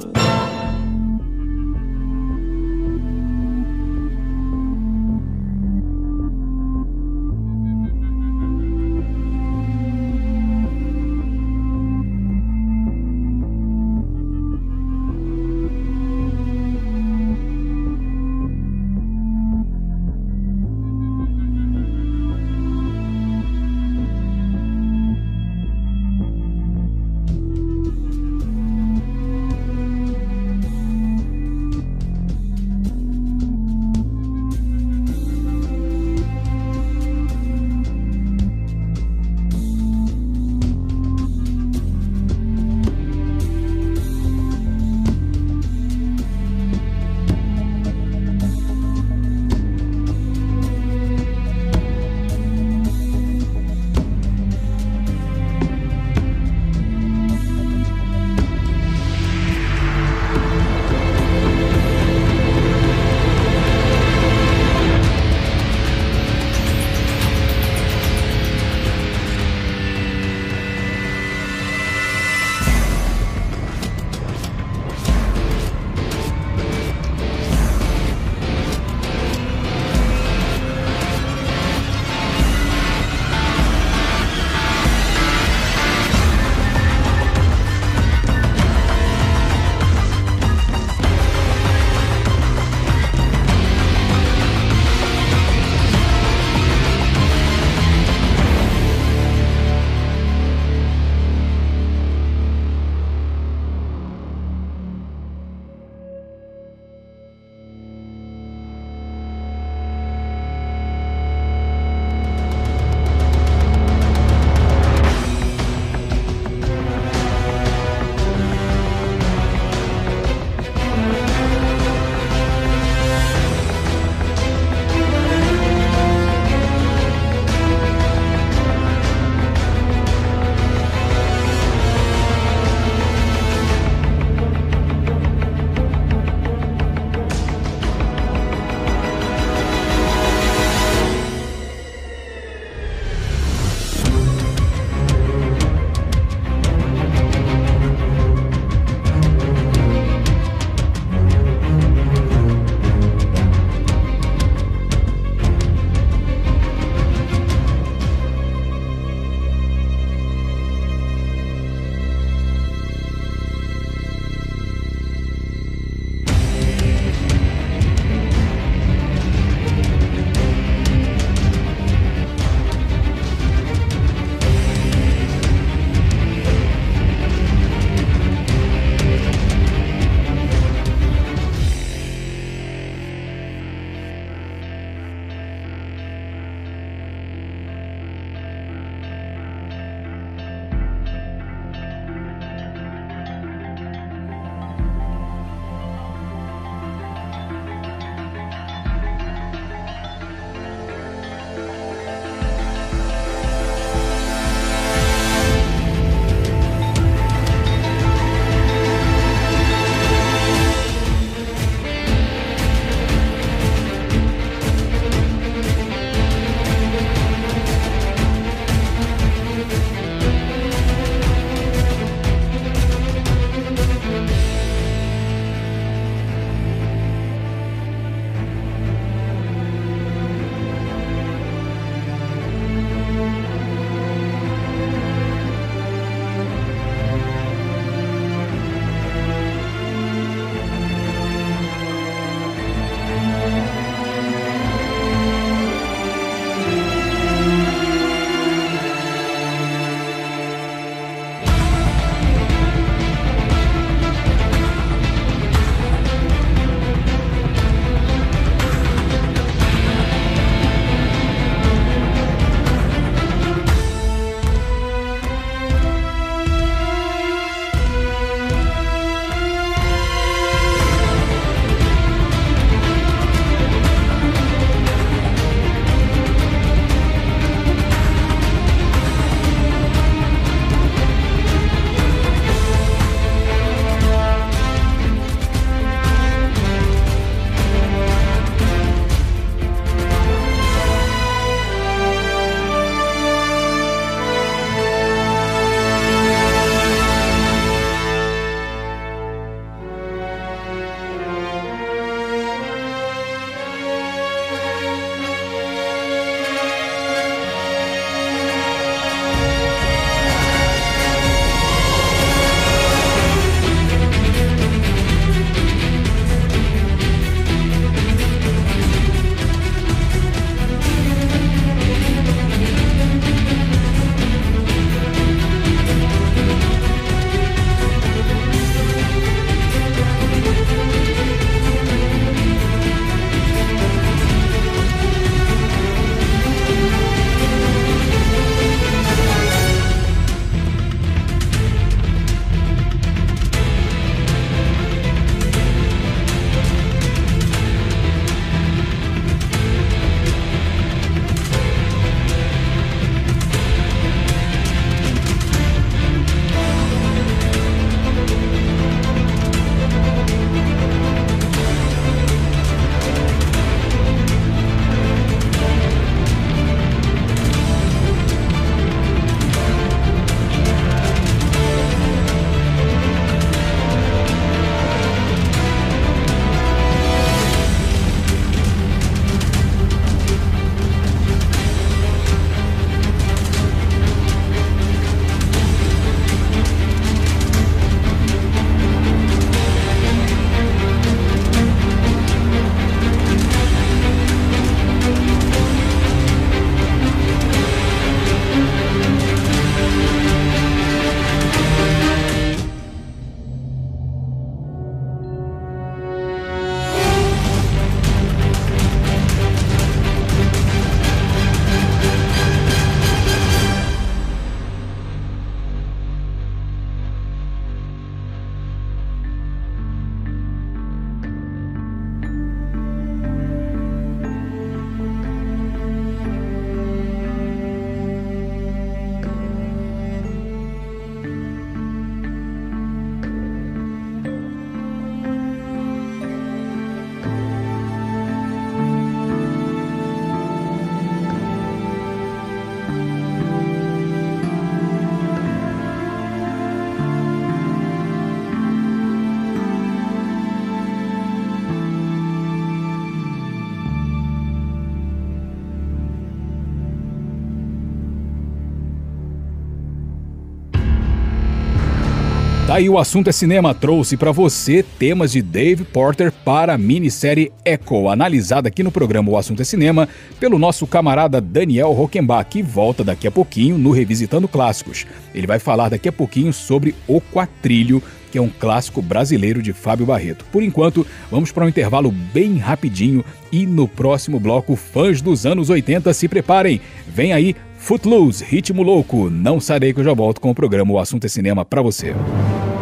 Aí o assunto é cinema trouxe para você temas de Dave Porter para a minissérie Echo, analisada aqui no programa O Assunto é Cinema pelo nosso camarada Daniel Rockenbach, que volta daqui a pouquinho no Revisitando Clássicos. Ele vai falar daqui a pouquinho sobre O Quatrilho, que é um clássico brasileiro de Fábio Barreto. Por enquanto, vamos para um intervalo bem rapidinho e no próximo bloco, fãs dos anos 80 se preparem. Vem aí Footloose, Ritmo Louco. Não sarei que eu já volto com o programa O Assunto é Cinema para você.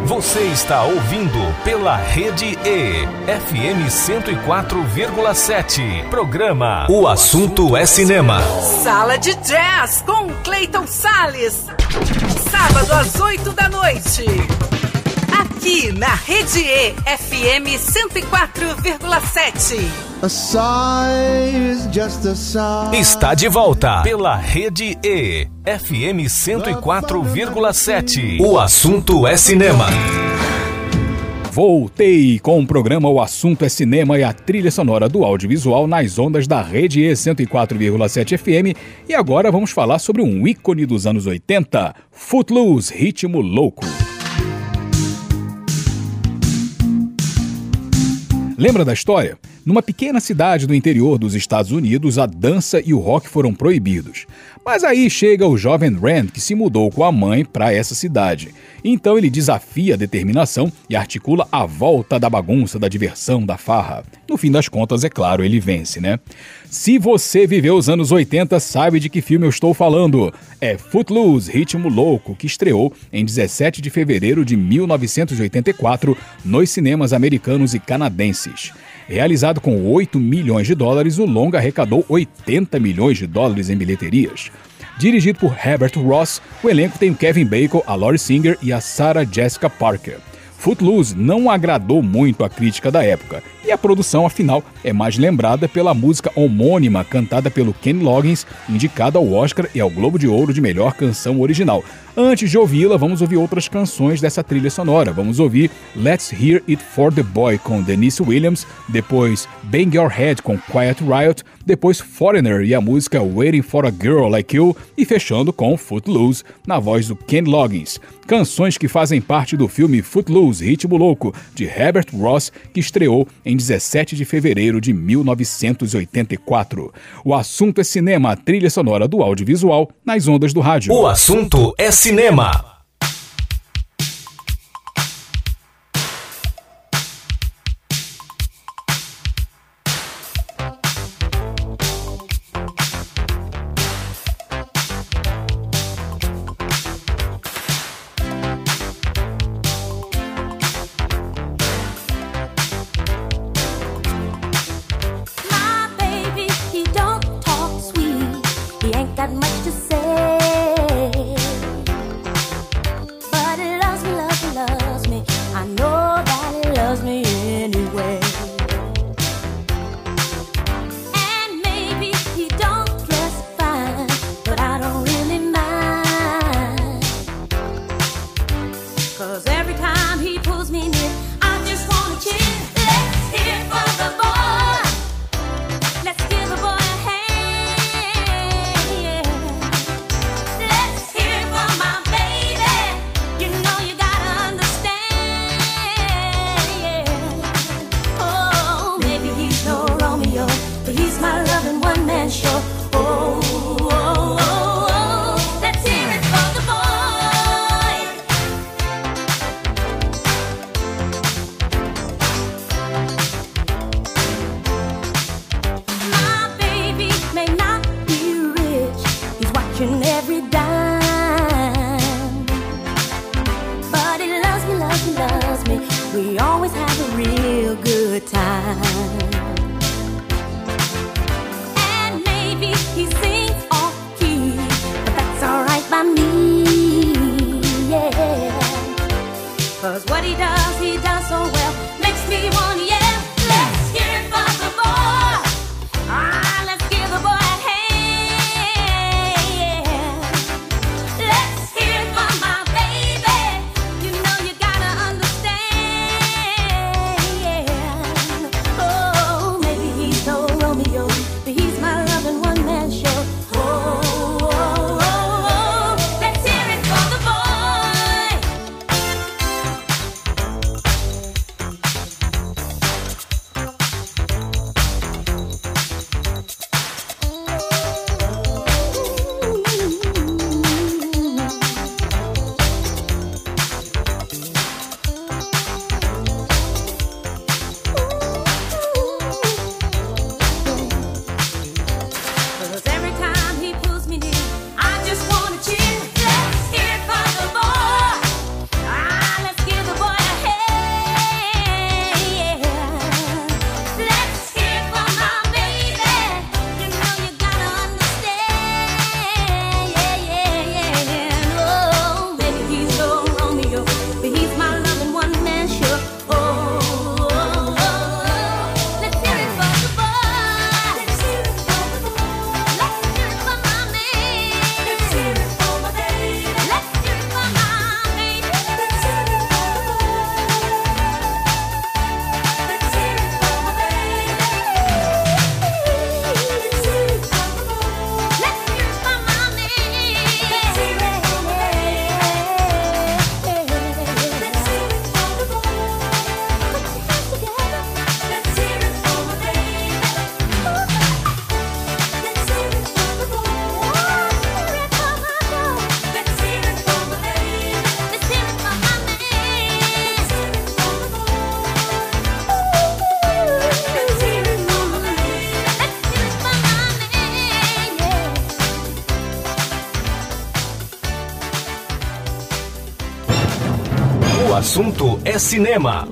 Você está ouvindo pela Rede E, FM 104,7. Programa O Assunto é Cinema.
Sala de Jazz com Clayton Sales. Sábado às 8 da noite. Aqui na Rede E, FM 104,7.
A sigh is just a sigh.
Está de volta pela Rede E, FM 104,7. O assunto é cinema.
Voltei com o programa O Assunto é Cinema e a trilha sonora do audiovisual nas ondas da Rede E 104,7 FM. E agora vamos falar sobre um ícone dos anos 80, Footloose, Ritmo Louco. Lembra da história? Numa pequena cidade do interior dos Estados Unidos, a dança e o rock foram proibidos. Mas aí chega o jovem Rand, que se mudou com a mãe para essa cidade. Então ele desafia a determinação e articula a volta da bagunça, da diversão, da farra. No fim das contas, é claro, ele vence, né? Se você viveu os anos 80, sabe de que filme eu estou falando. É Footloose, Ritmo Louco, que estreou em 17 de fevereiro de 1984 nos cinemas americanos e canadenses. Realizado com 8 milhões de dólares, o longa arrecadou 80 milhões de dólares em bilheterias. Dirigido por Herbert Ross, o elenco tem Kevin Bacon, a Laurie Singer e a Sarah Jessica Parker. Footloose não agradou muito a crítica da época, e a produção, afinal, é mais lembrada pela música homônima cantada pelo Ken Loggins, indicada ao Oscar e ao Globo de Ouro de melhor canção original. Antes de ouvi-la, vamos ouvir outras canções dessa trilha sonora. Vamos ouvir Let's Hear It for the Boy com Denise Williams, depois Bang Your Head com Quiet Riot, depois Foreigner e a música Waiting for a Girl Like You e fechando com Footloose na voz do Ken Loggins. Canções que fazem parte do filme Footloose, Ritmo Louco, de Herbert Ross, que estreou em 17 de fevereiro de 1984. O assunto é cinema, a trilha sonora do audiovisual nas ondas do rádio.
O assunto é cinema.
My
assunto é cinema.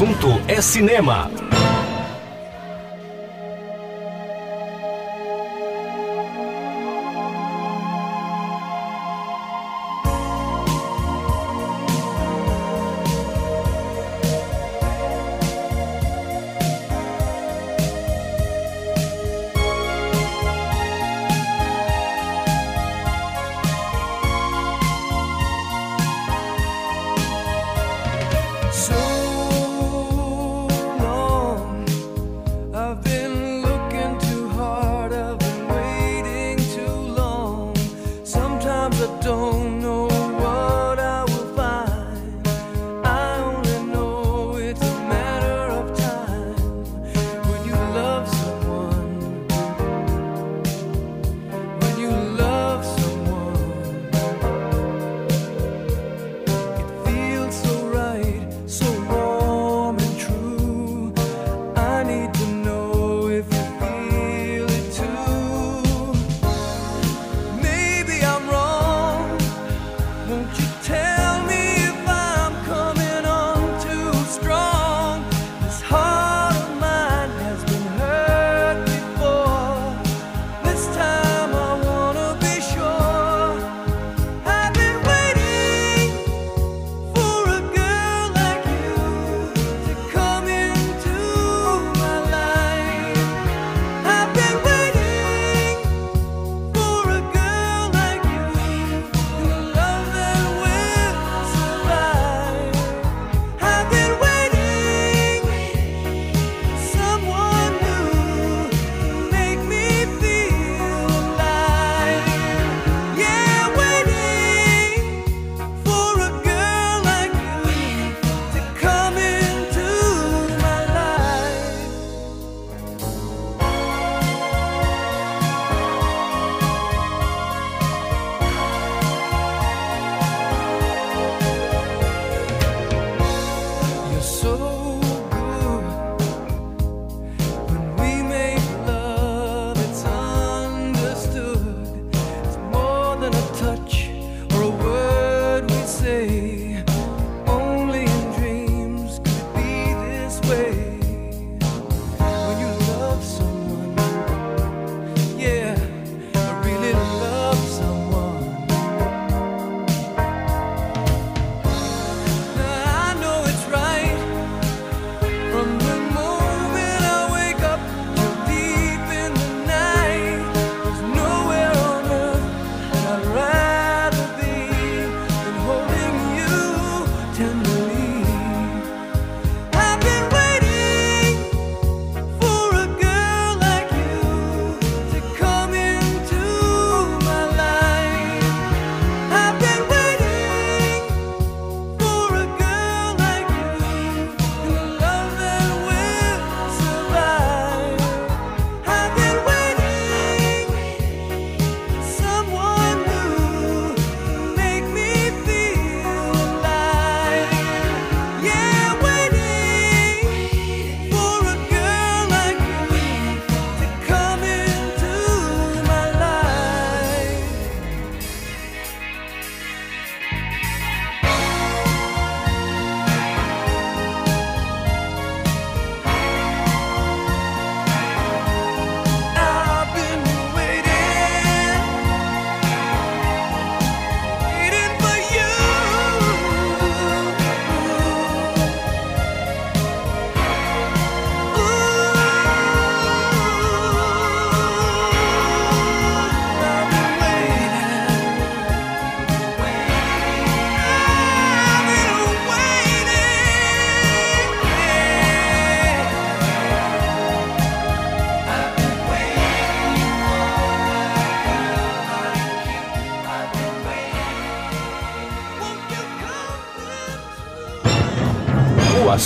Assunto é cinema.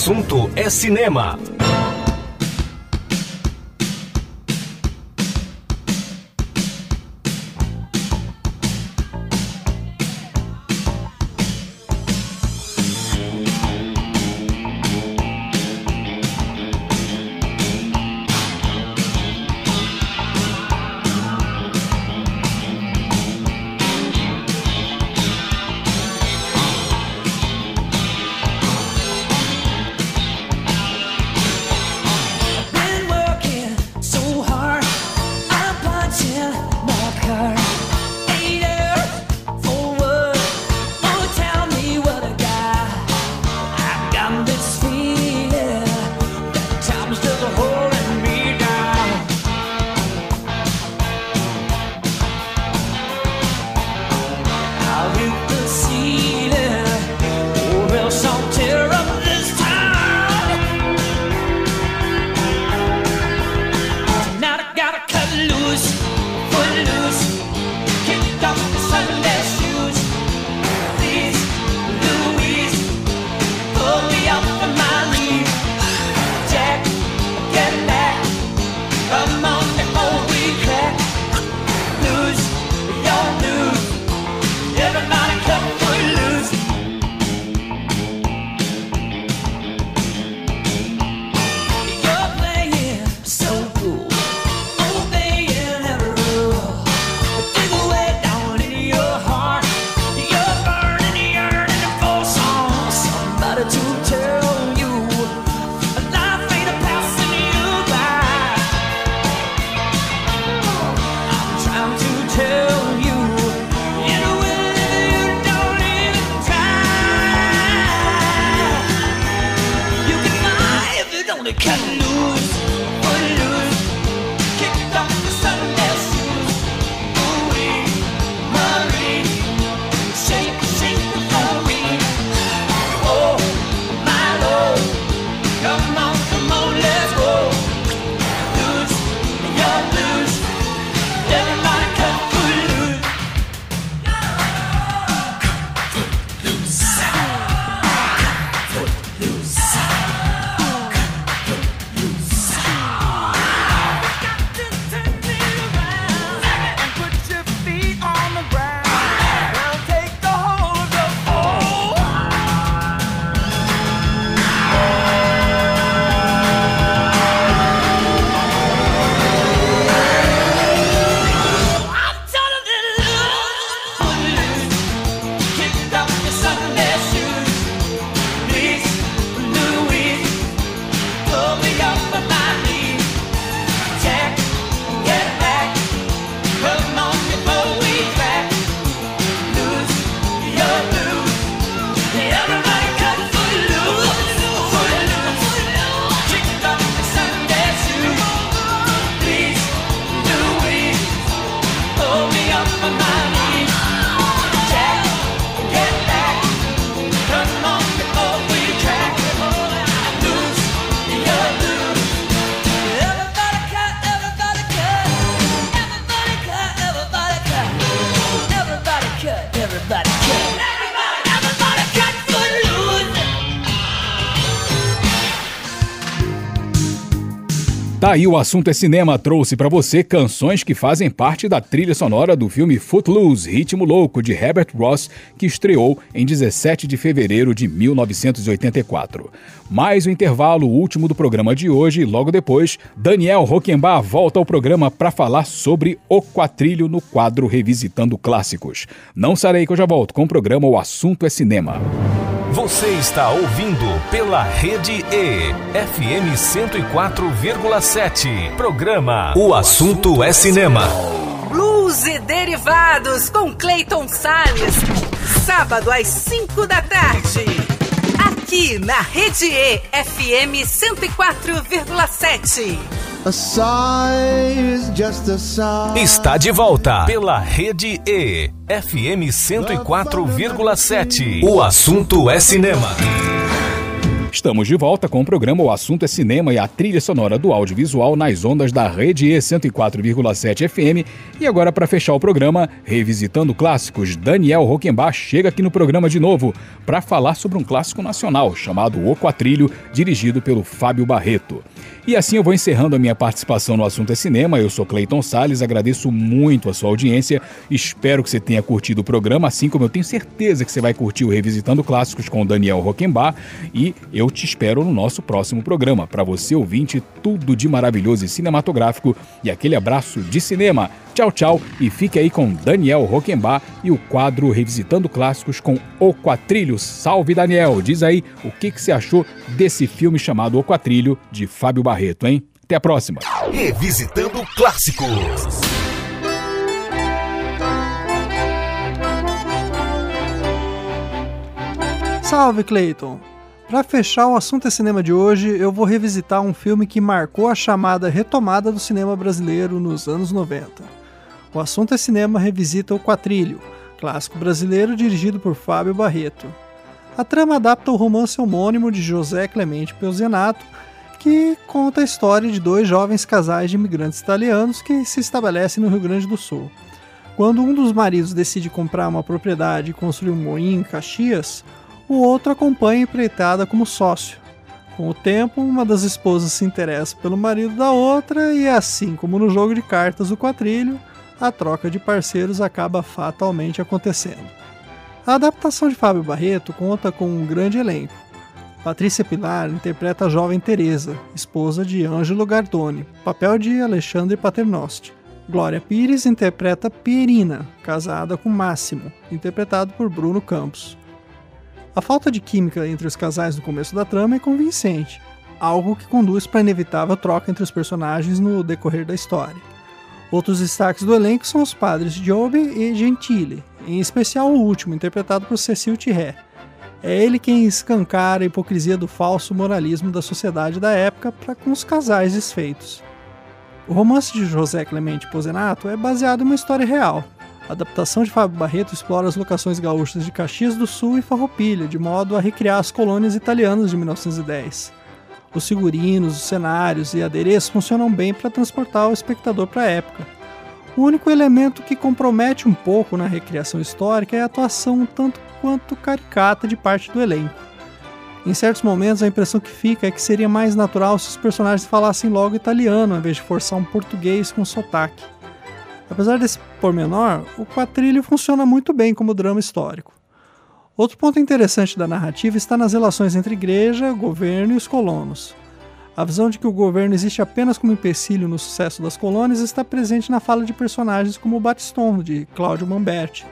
Assunto é cinema.
Aí o assunto é cinema trouxe pra você canções que fazem parte da trilha sonora do filme Footloose, Ritmo Louco de Herbert Ross, que estreou em 17 de fevereiro de 1984. Mais um intervalo último do programa de hoje e logo depois, Daniel Roquembar volta ao programa para falar sobre o quatrilho no quadro Revisitando Clássicos. Não sarei que eu já volto com o programa O Assunto é Cinema.
Você está ouvindo pela Rede E, FM 104,7. Programa O Assunto é Cinema.
Blues e Derivados com Clayton Salles. Sábado às 5 da tarde. Aqui na Rede E, FM 104,7.
A sigh is just a sigh.
Está de volta pela Rede E, FM 104,7. O assunto é cinema.
Estamos de volta com o programa O Assunto é Cinema e a trilha sonora do audiovisual nas ondas da Rede E 104,7 FM. E agora, para fechar o programa, revisitando clássicos, Daniel Rockenbach chega aqui no programa de novo para falar sobre um clássico nacional chamado O Quatrilho, dirigido pelo Fábio Barreto. E assim eu vou encerrando a minha participação no Assunto é Cinema. Eu sou Cleiton Sales, agradeço muito a sua audiência. Espero que você tenha curtido o programa, assim como eu tenho certeza que você vai curtir o Revisitando Clássicos com o Daniel Rockenbach. E eu te espero no nosso próximo programa. Para você ouvinte, tudo de maravilhoso e cinematográfico. E aquele abraço de cinema. Tchau, tchau. E fique aí com Daniel Rockenbach e o quadro Revisitando Clássicos com O Quatrilho. Salve, Daniel! Diz aí o que, que você achou desse filme chamado O Quatrilho, de Fábio Barreto, hein? Até a próxima.
Revisitando Clássicos.
Salve, Clayton! Para fechar o assunto é cinema de hoje, eu vou revisitar um filme que marcou a chamada retomada do cinema brasileiro nos anos 90. O assunto é cinema revisita o Quatrilho, clássico brasileiro dirigido por Fábio Barreto. A trama adapta o romance homônimo de José Clemente Peuzenato, que conta a história de dois jovens casais de imigrantes italianos que se estabelecem no Rio Grande do Sul. Quando um dos maridos decide comprar uma propriedade e construir um moinho em Caxias, o outro acompanha a empreitada como sócio. Com o tempo, uma das esposas se interessa pelo marido da outra e, assim como no jogo de cartas O Quatrilho, a troca de parceiros acaba fatalmente acontecendo. A adaptação de Fábio Barreto conta com um grande elenco. Patrícia Pilar interpreta a jovem Teresa, esposa de Ângelo Gardoni, papel de Alexandre Paternosti. Glória Pires interpreta Pierina, casada com Máximo, interpretado por Bruno Campos. A falta de química entre os casais no começo da trama é convincente, algo que conduz para a inevitável troca entre os personagens no decorrer da história. Outros destaques do elenco são os padres Jobe e Gentile, em especial o último, interpretado por Cecil Thierry. É ele quem escancara a hipocrisia do falso moralismo da sociedade da época para com os casais desfeitos. O romance de José Clemente Pozenato é baseado em uma história real. A adaptação de Fábio Barreto explora as locações gaúchas de Caxias do Sul e Farroupilha, de modo a recriar as colônias italianas de 1910. Os figurinos, os cenários e adereços funcionam bem para transportar o espectador para a época. O único elemento que compromete um pouco na recriação histórica é a atuação um tanto quanto caricata de parte do elenco. Em certos momentos, a impressão que fica é que seria mais natural se os personagens falassem logo italiano, ao invés de forçar um português com sotaque. Apesar desse pormenor, o quatrilho funciona muito bem como drama histórico. Outro ponto interessante da narrativa está nas relações entre igreja, governo e os colonos. A visão de que o governo existe apenas como empecilho no sucesso das colônias está presente na fala de personagens como o Batiston, de Cláudio Mamberti.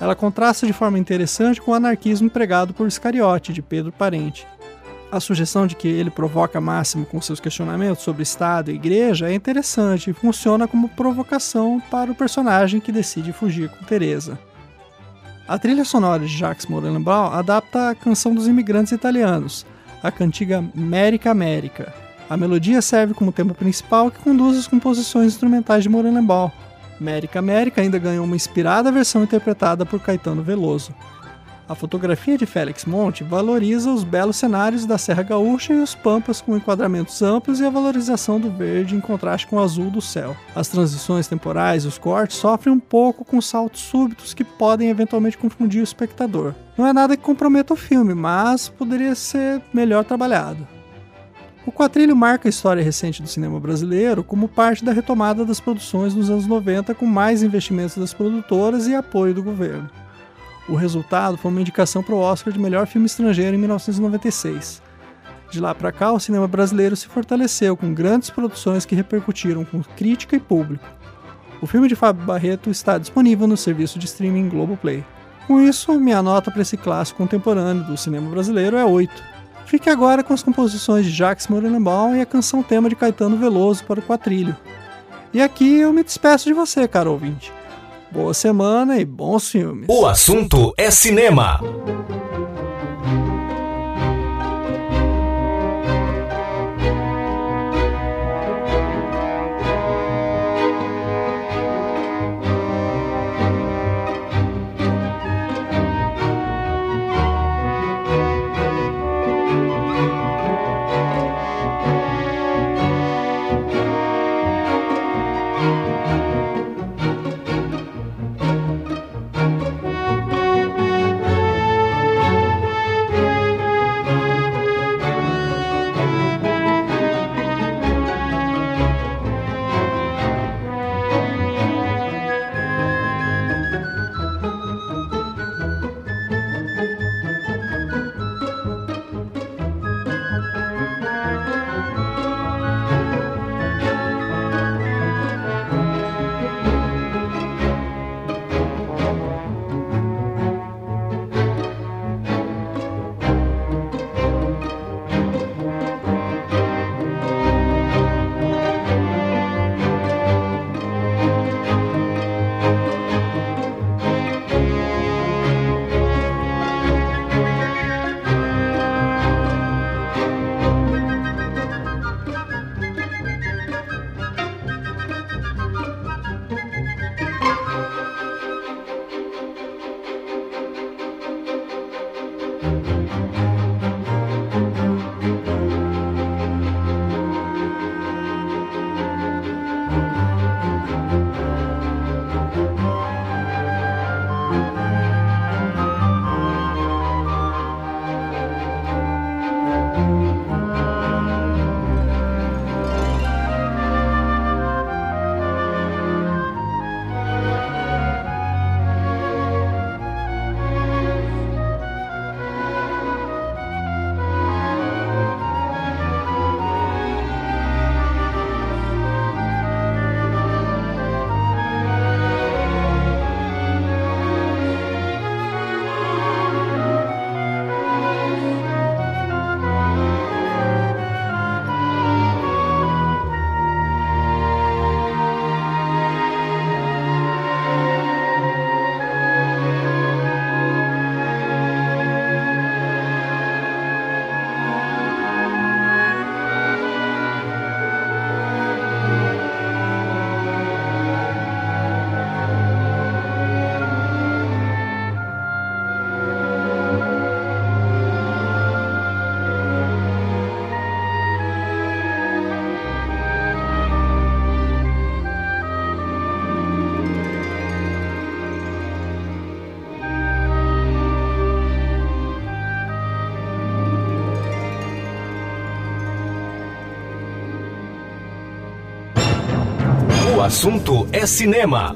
Ela contrasta de forma interessante com o anarquismo empregado por Iscariote, de Pedro Parente. A sugestão de que ele provoca Máximo com seus questionamentos sobre Estado e Igreja é interessante e funciona como provocação para o personagem que decide fugir com Teresa. A trilha sonora de Jacques Morelenbaum adapta a canção dos imigrantes italianos, a cantiga América América. A melodia serve como tema principal que conduz as composições instrumentais de Morelenbaum. América América ainda ganhou uma inspirada versão interpretada por Caetano Veloso. A fotografia de Félix Monte valoriza os belos cenários da Serra Gaúcha e os pampas com enquadramentos amplos e a valorização do verde em contraste com o azul do céu. As transições temporais e os cortes sofrem um pouco com saltos súbitos que podem eventualmente confundir o espectador. Não é nada que comprometa o filme, mas poderia ser melhor trabalhado. O quadrilho marca a história recente do cinema brasileiro como parte da retomada das produções nos anos 90 com mais investimentos das produtoras e apoio do governo. O resultado foi uma indicação para o Oscar de melhor filme estrangeiro em 1996. De lá para cá, o cinema brasileiro se fortaleceu com grandes produções que repercutiram com crítica e público. O filme de Fábio Barreto está disponível no serviço de streaming Globoplay. Com isso, minha nota para esse clássico contemporâneo do cinema brasileiro é 8. Fique agora com as composições de Jacques Morelenbaum e a canção tema de Caetano Veloso para o quatrilho. E aqui eu me despeço de você, caro ouvinte. Boa semana e bons filmes.
O assunto é cinema.
Assunto é cinema.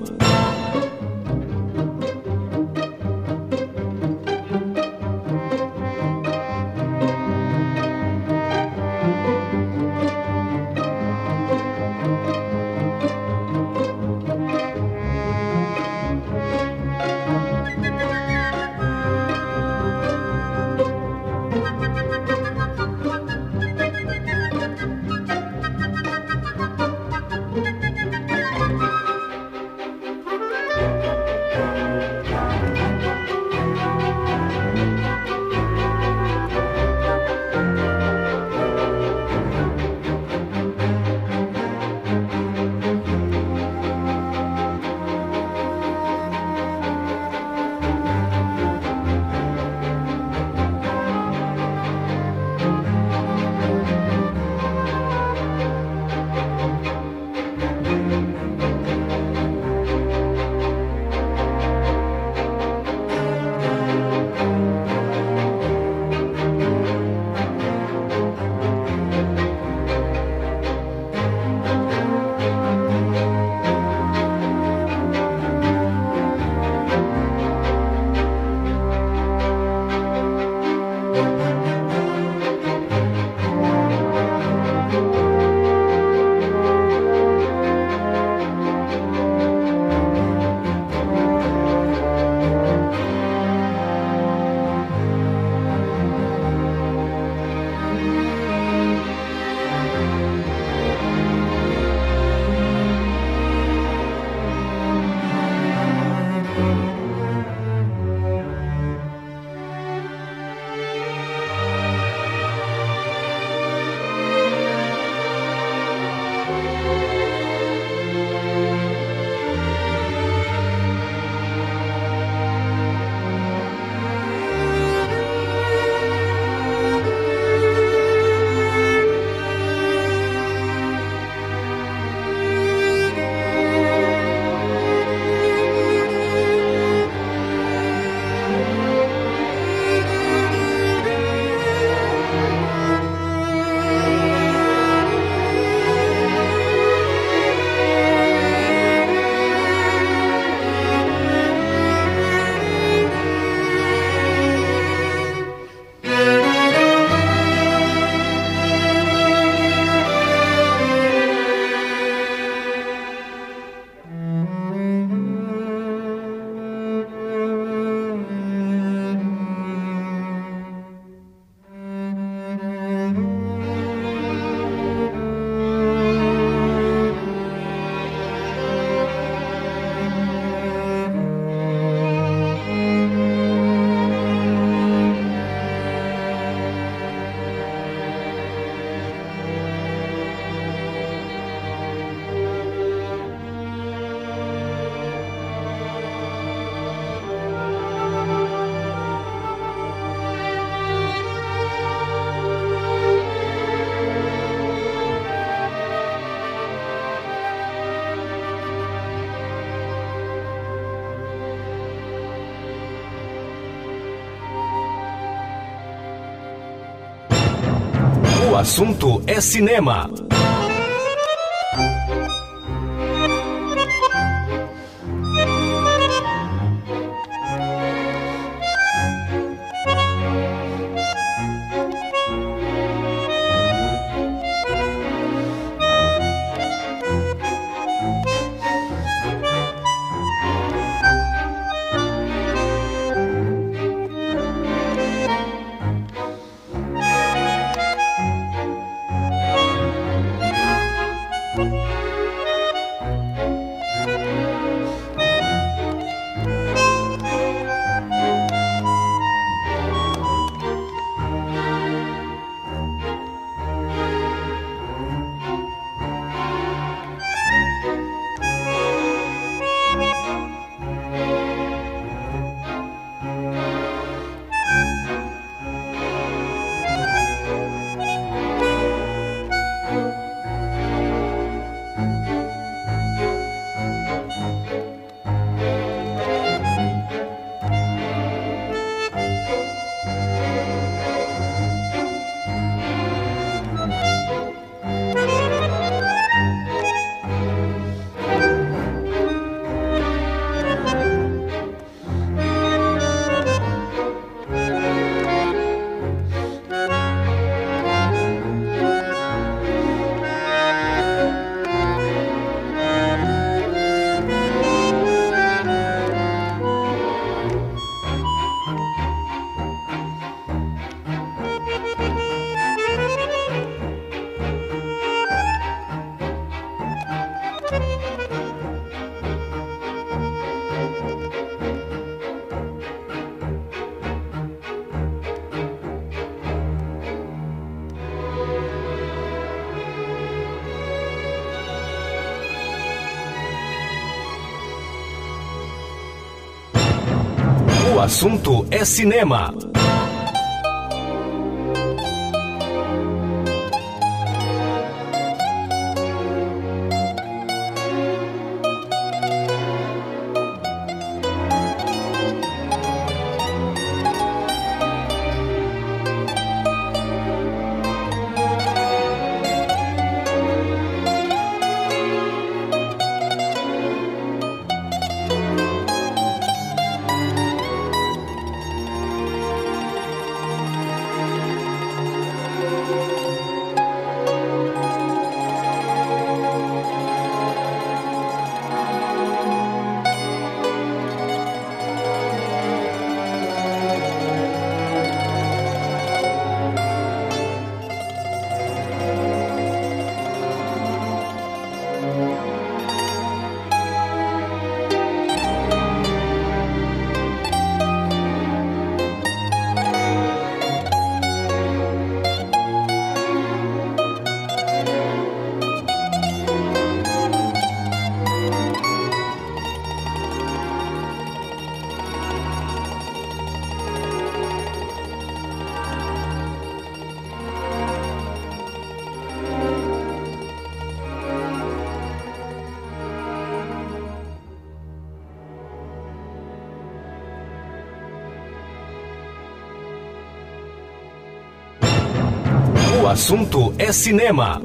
Assunto é cinema. Assunto é cinema. Assunto é cinema.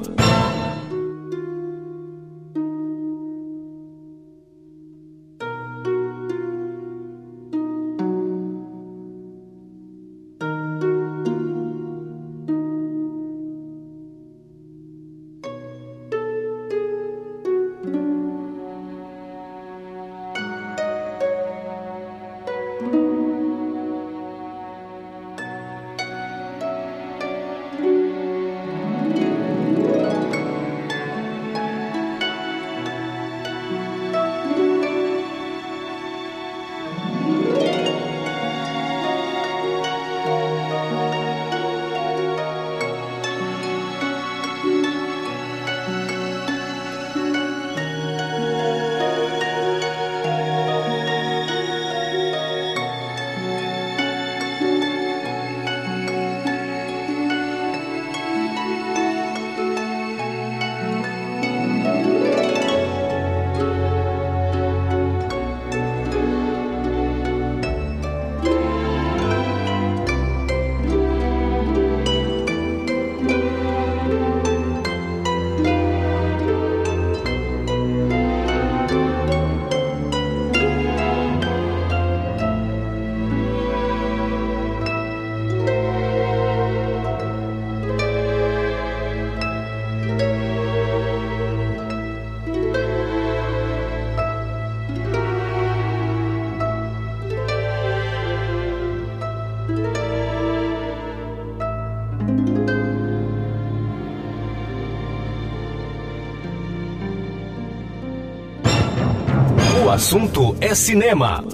Assunto é cinema.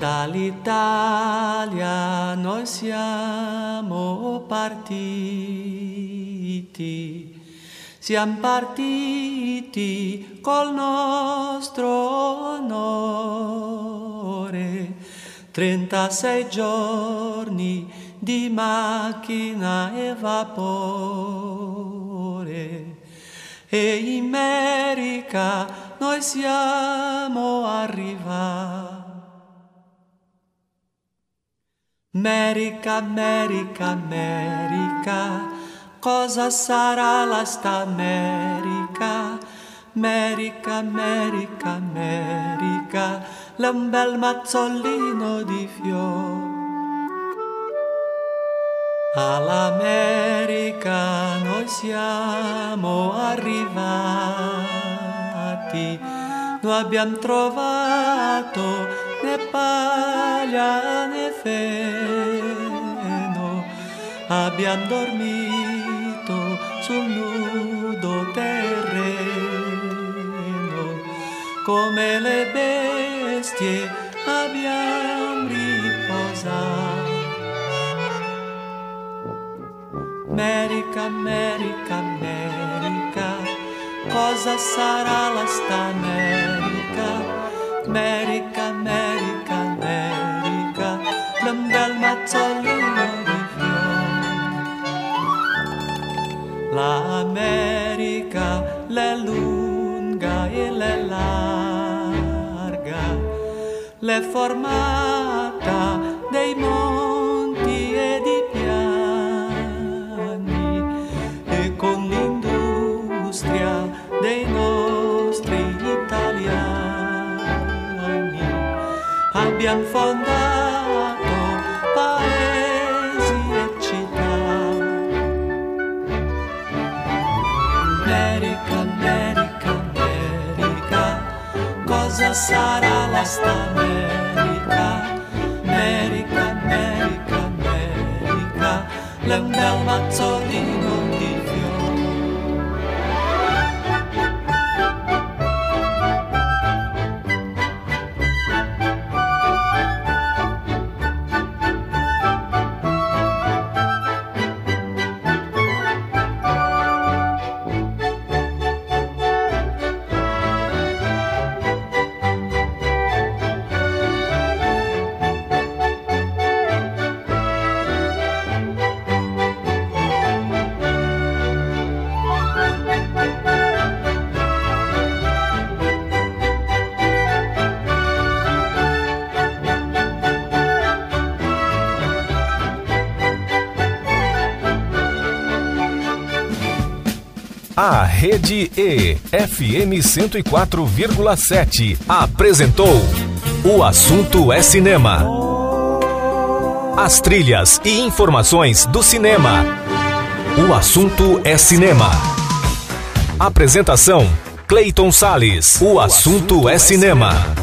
Dall'Italia noi siamo partiti, siamo partiti col nostro onore, 36 giorni di macchina e vapore. E in America noi siamo arrivati. America, America, America, cosa sarà la sta America? America, America, America, l'è un bel mazzolino di fiori. All'America noi siamo arrivati, noi abbiamo trovato né paglia né feno, abbiamo dormito sul nudo terreno, come le bestie abbiamo riposato. America, America, America, cosa sarà la sta America? America, America, America, l'un bel mazzolino di fiori. L'America l'è lunga e l'è larga, l'è formata dei monti abbiamo fondato paesi e città. America, America, America, cosa sarà la sta America? America, America, America, l'è un bel mazzolino di fiori.
A Rede E, FM 104,7, apresentou O Assunto é Cinema. As trilhas e informações do cinema. O Assunto é Cinema. Apresentação: Clayton Sales. O Assunto é Cinema.